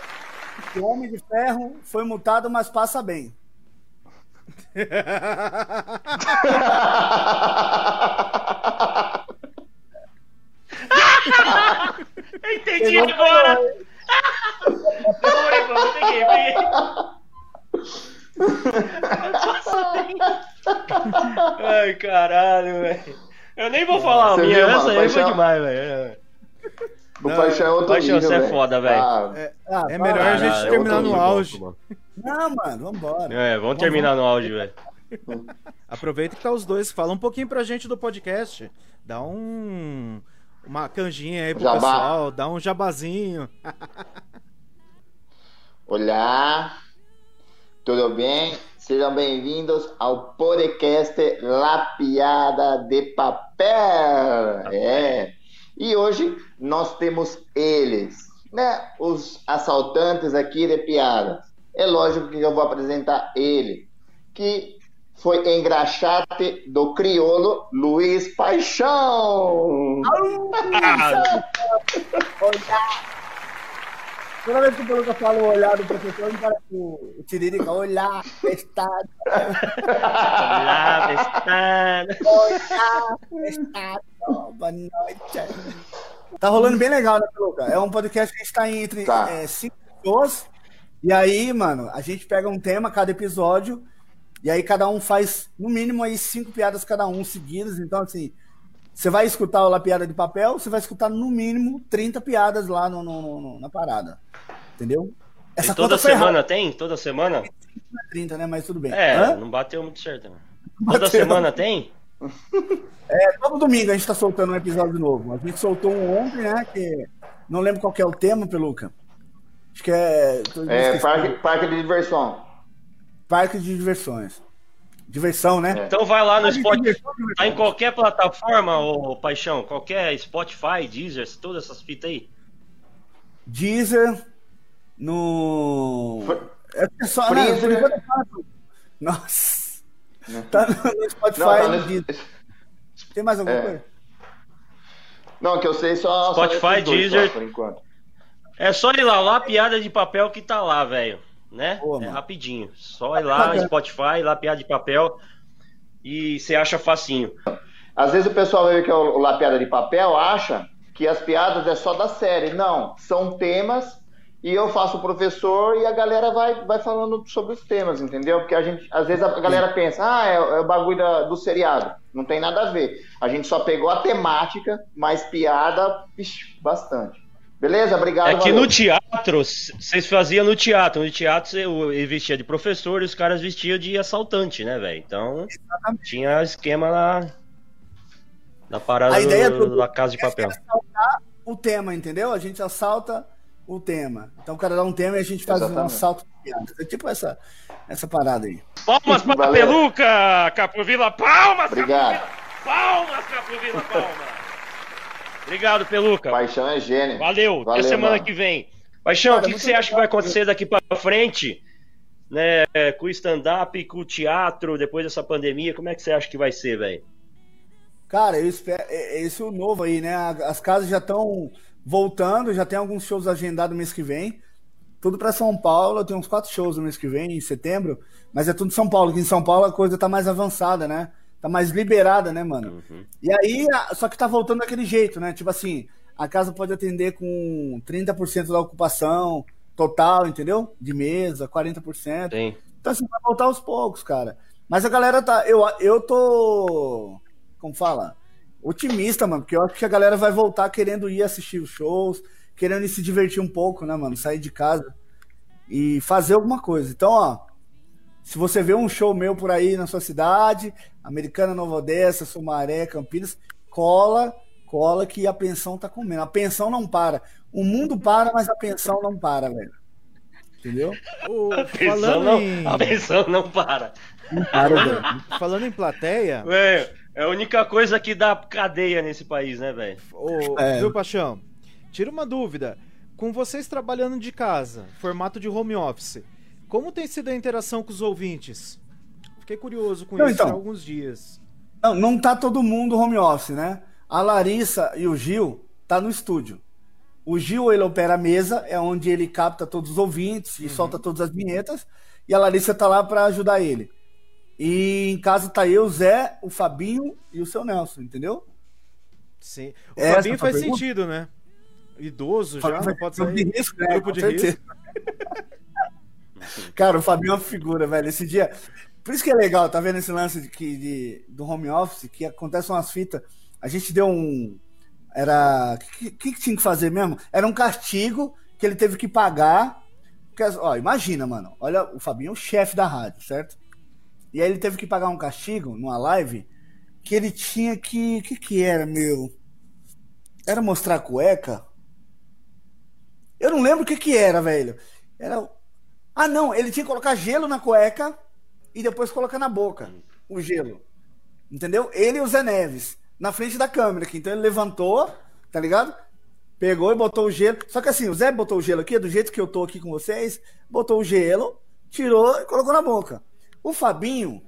O Homem de Ferro foi multado, mas passa bem. Entendi agora! Demorei, peguei, peguei. Ai, caralho, velho. Eu nem vou falar Você a minha, viu, essa aí foi demais, velho. O Paixão é outro Paixão, nível, você é foda, velho. Ah, Ah, É melhor a gente Caralho, terminar outro no auge. mano. Não, mano, vambora. É, vamos terminar no áudio, velho. Aproveita que tá os dois. Fala um pouquinho pra gente do podcast. Dá um. Uma canjinha aí pro Jabá. pessoal. Dá um jabazinho. Olá, tudo bem? Sejam bem-vindos ao podcast La Piada de Papel. É. E hoje nós temos eles, né? Os assaltantes aqui de piadas. É lógico que eu vou apresentar ele, que foi engraxate do crioulo Luiz Paixão. Toda vez que o Peluca fala o olhar do professor, me parece o o Tiririca. Olhar, testado, Olá, testada. olhar, testado. Boa noite. Tá rolando bem legal, né, Peluca? É um podcast que a gente tá entre Tá. é, cinco pessoas. E aí, mano, a gente pega um tema, cada episódio. E aí cada um faz, no mínimo, aí cinco piadas cada um seguidas. Então, assim, você vai escutar La Piada de Papel, você vai escutar no mínimo 30 piadas lá no, no- no- na parada. Entendeu? E toda foi errada, semana tem? Toda semana? não é 30, né? Mas tudo bem. É, Hã? não bateu muito certo. né? Toda Bateu. semana tem? É, todo domingo a gente tá soltando um episódio novo. A gente soltou um ontem, né? Que não lembro qual que é o tema, Peluca. Acho que é. É, parque, parque de diversão. Parque de diversões. Diversão, né? É. Então vai lá no Spotify. diversão, Tá em qualquer plataforma, ô Paixão? Qualquer Spotify, Deezer, todas essas fitas aí? Deezer. No. É só. Freezer. né, por é. Nossa. Tá no Spotify Não, tá no Deezer. Tem mais alguma É. coisa? Não, que eu sei só. Spotify, só Deezer. só, por enquanto. É só ir lá, lá piada de papel que tá lá, velho. Né? Boa, é rapidinho. Só ir lá, Bacana. Spotify, lá piada de papel. E você acha facinho. Às vezes o pessoal ver que é o, o La Piada de Papel, acha que as piadas é só da série. Não, são temas e eu faço o professor e a galera vai, vai falando sobre os temas, entendeu? Porque a gente, às vezes a galera pensa, ah, é, é o bagulho da- do seriado. Não tem nada a ver. A gente só pegou a temática, mas piada, ixi, bastante. Beleza? Obrigado. É que valeu. no teatro, vocês faziam no teatro. No teatro ele vestia de professor e os caras vestiam de assaltante, né, velho? Então tinha esquema na, na parada A ideia do- do- da casa de papel. assaltar o tema, entendeu? A gente assalta o tema. Então o cara dá um tema e a gente faz um Exatamente. assalto de piadas. É tipo essa, essa parada aí. Palmas pra Valeu. Peluca, Capovila, palmas, Obrigado. Capovila, palmas, Capovila, palmas. Obrigado, Peluca. Paixão é gênio. Valeu, até Valeu, semana mano. que vem. Paixão, o que, que você acha que vai acontecer daqui pra frente? Né, com o stand-up, com o teatro, depois dessa pandemia, como é que você acha que vai ser, velho? Cara, eu espero. é- é Esse é o novo aí, né? As casas já estão voltando, já tem alguns shows agendados mês que vem. Tudo pra São Paulo, tem uns quatro shows no mês que vem, em setembro. Mas é tudo São Paulo, que em São Paulo a coisa tá mais avançada, né? Tá mais liberada, né, mano? E aí, só que tá voltando daquele jeito, né? Tipo assim, a casa pode atender com 30% da ocupação total, entendeu? De mesa, 40%. Tem. Então, assim, vai voltar aos poucos, cara. Mas a galera tá. Eu, eu tô. Como fala? Otimista, mano, porque eu acho que a galera vai voltar querendo ir assistir os shows, querendo ir se divertir um pouco, né, mano? Sair de casa e fazer alguma coisa. Então, ó. Se você vê um show meu por aí na sua cidade, Americana, Nova Odessa, Sumaré, Campinas, cola, cola que a pensão tá comendo. A pensão não para. O mundo para, mas a pensão não para, velho. Entendeu? Ô, A pensão, falando, não, em, a pensão não para. Não para, velho. falando em plateia, Velho, é a única coisa que dá cadeia nesse país, né, velho? É. viu, Paixão? Tira uma dúvida. Com vocês trabalhando de casa, formato de home office, como tem sido a interação com os ouvintes? Fiquei curioso com Não, isso então. há alguns dias. Não, não tá todo mundo home office, né? A Larissa e o Gil tá no estúdio. O Gil, ele opera a mesa, é onde ele capta todos os ouvintes e uhum. solta todas as vinhetas. E a Larissa tá lá para ajudar ele. E em casa tá eu, o Zé, o Fabinho e o seu Nelson, entendeu? Sim. O Essa Fabinho faz pergunta? sentido, né? Idoso já, não pode sair. Risco, né? Grupo de risco. Cara, o Fabinho é uma figura, velho. Esse dia. Por isso que é legal, tá vendo esse lance de, de, do home office, que acontecem umas fitas. A gente deu um. Era. O que, que, que, tinha que fazer mesmo? Era um castigo que ele teve que pagar. Porque, ó, imagina, mano. Olha, o Fabinho é o chefe da rádio, certo? E aí ele teve que pagar um castigo numa live que ele tinha que. O que, que era, meu? Era mostrar cueca? Eu não lembro o que, que era, velho. Era. Ah, não, ele tinha que colocar gelo na cueca e depois colocar na boca o gelo. Entendeu? Ele e o Zé Neves. Na frente da câmera aqui. Então ele levantou, tá ligado? Pegou e botou o gelo. Só que assim, o Zé botou o gelo aqui, do jeito que eu tô aqui com vocês, botou o gelo, tirou e colocou na boca. O Fabinho,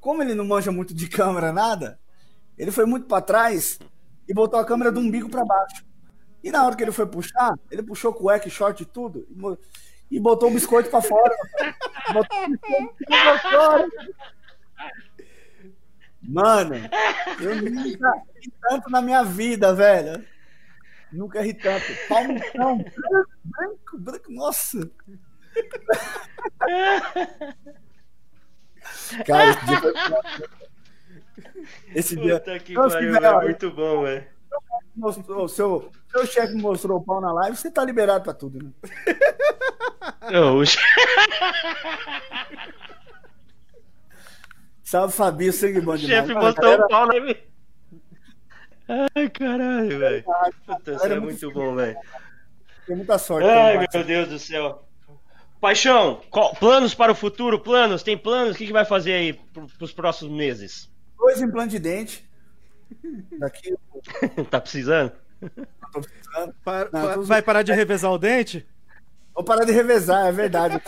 como ele não manja muito de câmera, nada, ele foi muito para trás e botou a câmera do umbigo para baixo. E na hora que ele foi puxar, ele puxou cueca, short e tudo e botou o biscoito para fora. botou o biscoito pra fora. Mano, eu nunca ri tanto na minha vida, velho. Nunca ri tanto. Palmitão, branco, branco, nossa. Cara, esse dia foi... Esse dia. Puta que pariu, é muito bom, velho. O seu, seu chefe mostrou o pau na live, você tá liberado pra tudo, né? Não. Salve, Fabinho, sangue bom demais. O chefe mostrou o pau na live. Ai, caralho, velho. Puta, isso é muito bom, velho. Tem muita sorte. Ai, meu Deus do céu. Paixão, qual, planos para o futuro? Planos? Tem planos? O que, que vai fazer aí para os próximos meses? Dois implantes de dente. Daqui. tá precisando? Tô precisando. Não, tô... Vai parar de revezar o dente? Vou parar de revezar, é verdade.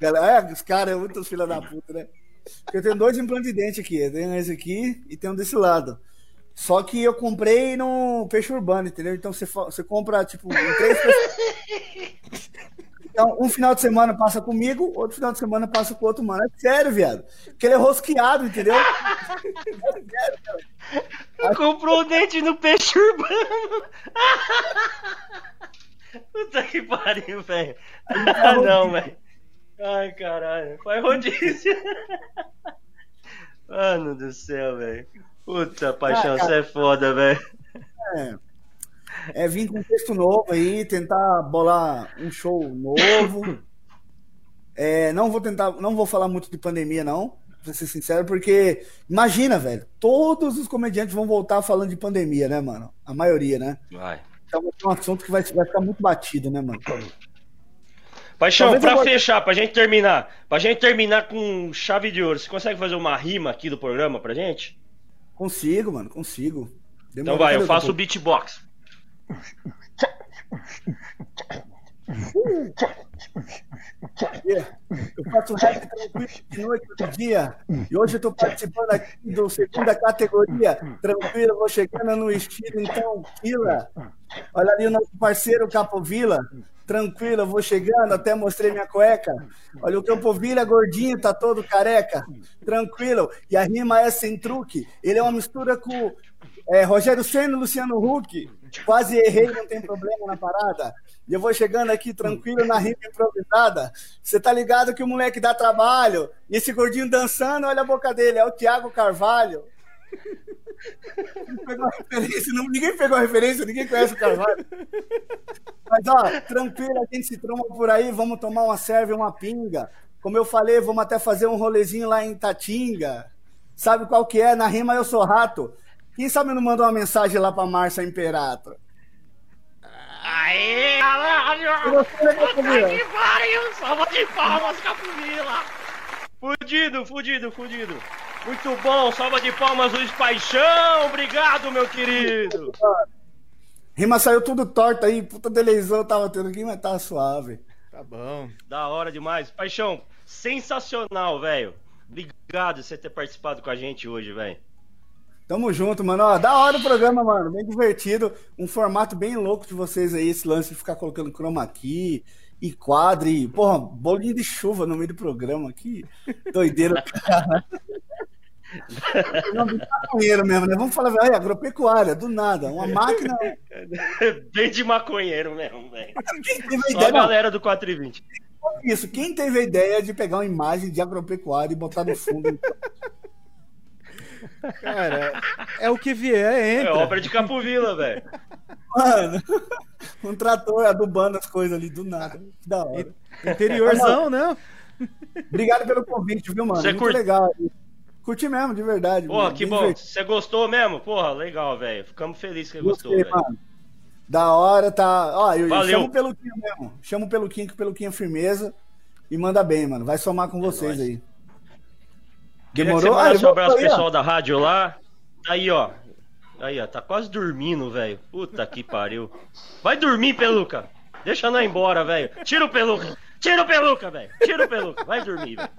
Galera, é, os caras é muito filha da puta, né? Eu tenho dois implantes de dente aqui. Eu tenho esse aqui e tenho um desse lado. Só que eu comprei no peixe urbano, entendeu? Então você, você compra, tipo, em três Então, um final de semana passa comigo, outro final de semana passa com outro mano. É sério, viado. Porque ele é rosqueado, entendeu? É sério, Comprou o dente no peixe urbano. Puta que pariu, velho. Ah, não, velho. Ai, caralho. Faz rodízio. Mano do céu, velho. Puta, paixão, você é foda, velho. É é vir com um texto novo aí, tentar bolar um show novo. É, não vou tentar, não vou falar muito de pandemia, não, pra ser sincero, porque imagina, velho, todos os comediantes vão voltar falando de pandemia, né, mano? A maioria, né? Vai. Então é um assunto que vai, vai ficar muito batido, né, mano? Paixão, Talvez pra vou... fechar, pra gente terminar, pra gente terminar com chave de ouro, você consegue fazer uma rima aqui do programa pra gente? Consigo, mano, consigo. Demorou então vai, eu faço o beatbox. Eu faço rap tranquilo de noite, todo dia. E hoje eu estou participando aqui do segunda categoria. Tranquilo, vou chegando no estilo, então, Vila. Olha ali o nosso parceiro Capovila. Tranquilo, eu vou chegando, até mostrei minha cueca. Olha o Campovila gordinho, tá todo careca. Tranquilo. E a rima é sem truque. Ele é uma mistura com é, Rogério Senna e Luciano Huck. Quase errei, não tem problema na parada. E eu vou chegando aqui tranquilo na rima improvisada. Você tá ligado que o moleque dá trabalho. E esse gordinho dançando, olha a boca dele, é o Thiago Carvalho. Pegou ninguém pegou a referência, ninguém conhece o Carvalho. Mas ó, tranquilo, a gente se tromba por aí, vamos tomar uma serve, uma pinga. Como eu falei, vamos até fazer um rolezinho lá em Tatinga. Sabe qual que é? Na rima eu sou rato. Quem sabe não mandou uma mensagem lá pra Márcia Imperato? Aê, caralho! que pariu! Salva de palmas, Capovila! Fudido, fudido, fudido! Muito bom, salva de palmas, Luiz Paixão! Obrigado, meu querido! Rima saiu tudo torto aí, puta deleizão tava tendo aqui, mas tava suave. Tá bom. Da hora demais. Paixão, sensacional, velho. Obrigado por você ter participado com a gente hoje, velho. Tamo junto, mano. Ó, da hora o programa, mano. Bem divertido. Um formato bem louco de vocês aí, esse lance de ficar colocando chroma key e quadro e, porra, bolinho de chuva no meio do programa. Que doideira, cara. Maconheiro mesmo, né? Vamos falar, aí, agropecuária, do nada. Uma máquina. Bem de maconheiro mesmo, velho. Só a galera do 420. Isso, quem teve a ideia de pegar uma imagem de agropecuária e botar no fundo? Cara, é o que vier, É entra. obra de Capovila, velho. Mano, um trator adubando as coisas ali do nada. Que da hora. Interiorzão, né? Obrigado pelo convite, viu, mano? Você Muito curte? legal. Curti mesmo, de verdade. Porra, mano. que Bem bom. divertido. Você gostou mesmo? Porra, legal, velho. Ficamos felizes que você gostou, velho. Da hora, tá. Ó, eu, eu Valeu. chamo o Peluquinho mesmo. Chamo o Peluquinho, que o Peluquinho é firmeza. E manda bem, mano. Vai somar com vocês nóis. aí. Demorou? Ah, um abraço ó. pessoal da rádio lá. Aí, ó. Aí, ó. Tá quase dormindo, velho. Puta que pariu. Vai dormir, Peluca. Deixa nós embora, velho. Tira o Peluca. Tira o Peluca, velho. Tira o Peluca. Vai dormir, velho.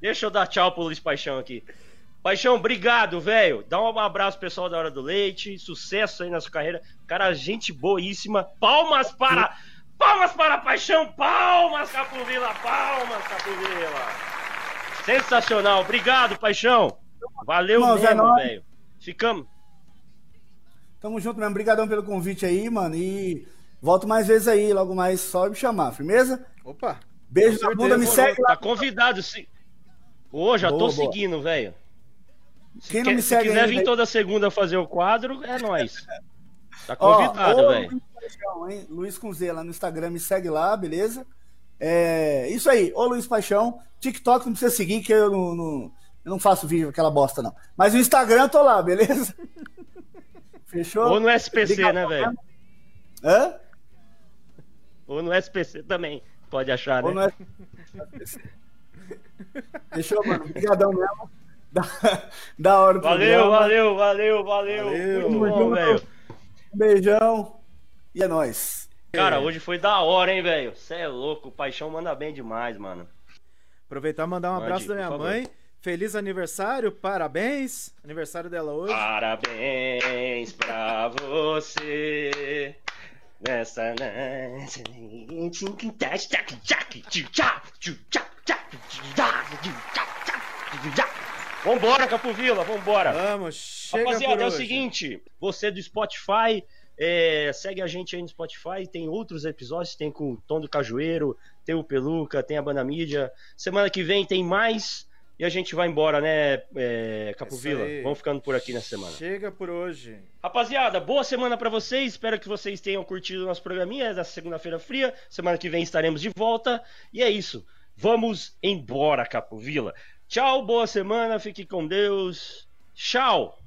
Deixa eu dar tchau pro Luiz Paixão aqui. Paixão, obrigado, velho. Dá um abraço pro pessoal da Hora do Leite. Sucesso aí na sua carreira. Cara, gente boíssima. Palmas para. Palmas para Paixão. Palmas, Capovila. Palmas, Capovila. Sensacional. Obrigado, Paixão. Valeu é mesmo, velho. Ficamos. Tamo junto mesmo. Obrigadão pelo convite aí, mano. E volto mais vezes aí. Logo mais, só me chamar, firmeza? Opa. Beijo na bunda, me segue Tá lá. convidado, sim. Ô, já tô Boa, boa. seguindo, velho. Quem não Quer- me Se segue quiser ainda, vir aí- toda segunda fazer o quadro, é nóis. Tá convidado, velho. Luiz? Luiz com Z lá no Instagram, me segue lá, beleza? É, isso aí, ô Luiz Paixão. TikTok não precisa seguir, que eu não, não- eu não faço vídeo com aquela bosta, não. Mas no Instagram eu tô lá, beleza? Fechou? Ou no SPC, Obrigado né, velho? Hã? Ou no SPC também. Pode achar, Ou né? no SPC. Fechou, mano? Obrigadão mesmo. Da, da hora o Valeu, programa. valeu, valeu, valeu. Valeu. Muito bom, velho. Um beijão. E é nóis. Cara, hoje foi da hora, hein, velho? Você é louco. O Paixão manda bem demais, mano. Aproveitar e mandar um Mande, abraço da minha mãe. Feliz aniversário, parabéns. Aniversário dela hoje. Parabéns pra você nessa Vambora, Capovila, vambora. Vamos, chega Rapaziada, por é o seguinte, você do Spotify, é, segue a gente aí no Spotify, tem outros episódios, tem com o Tom do Cajueiro, tem o Peluca, tem a Banda Mídia. Semana que vem tem mais e a gente vai embora, né, é, Capovila? Vamos ficando por aqui nessa semana. Chega por hoje. Rapaziada, boa semana pra vocês. Espero que vocês tenham curtido o nosso programinha dessa segunda-feira fria. Semana que vem estaremos de volta. E é isso. Vamos embora, Capovila. Tchau, boa semana. Fique com Deus. Tchau.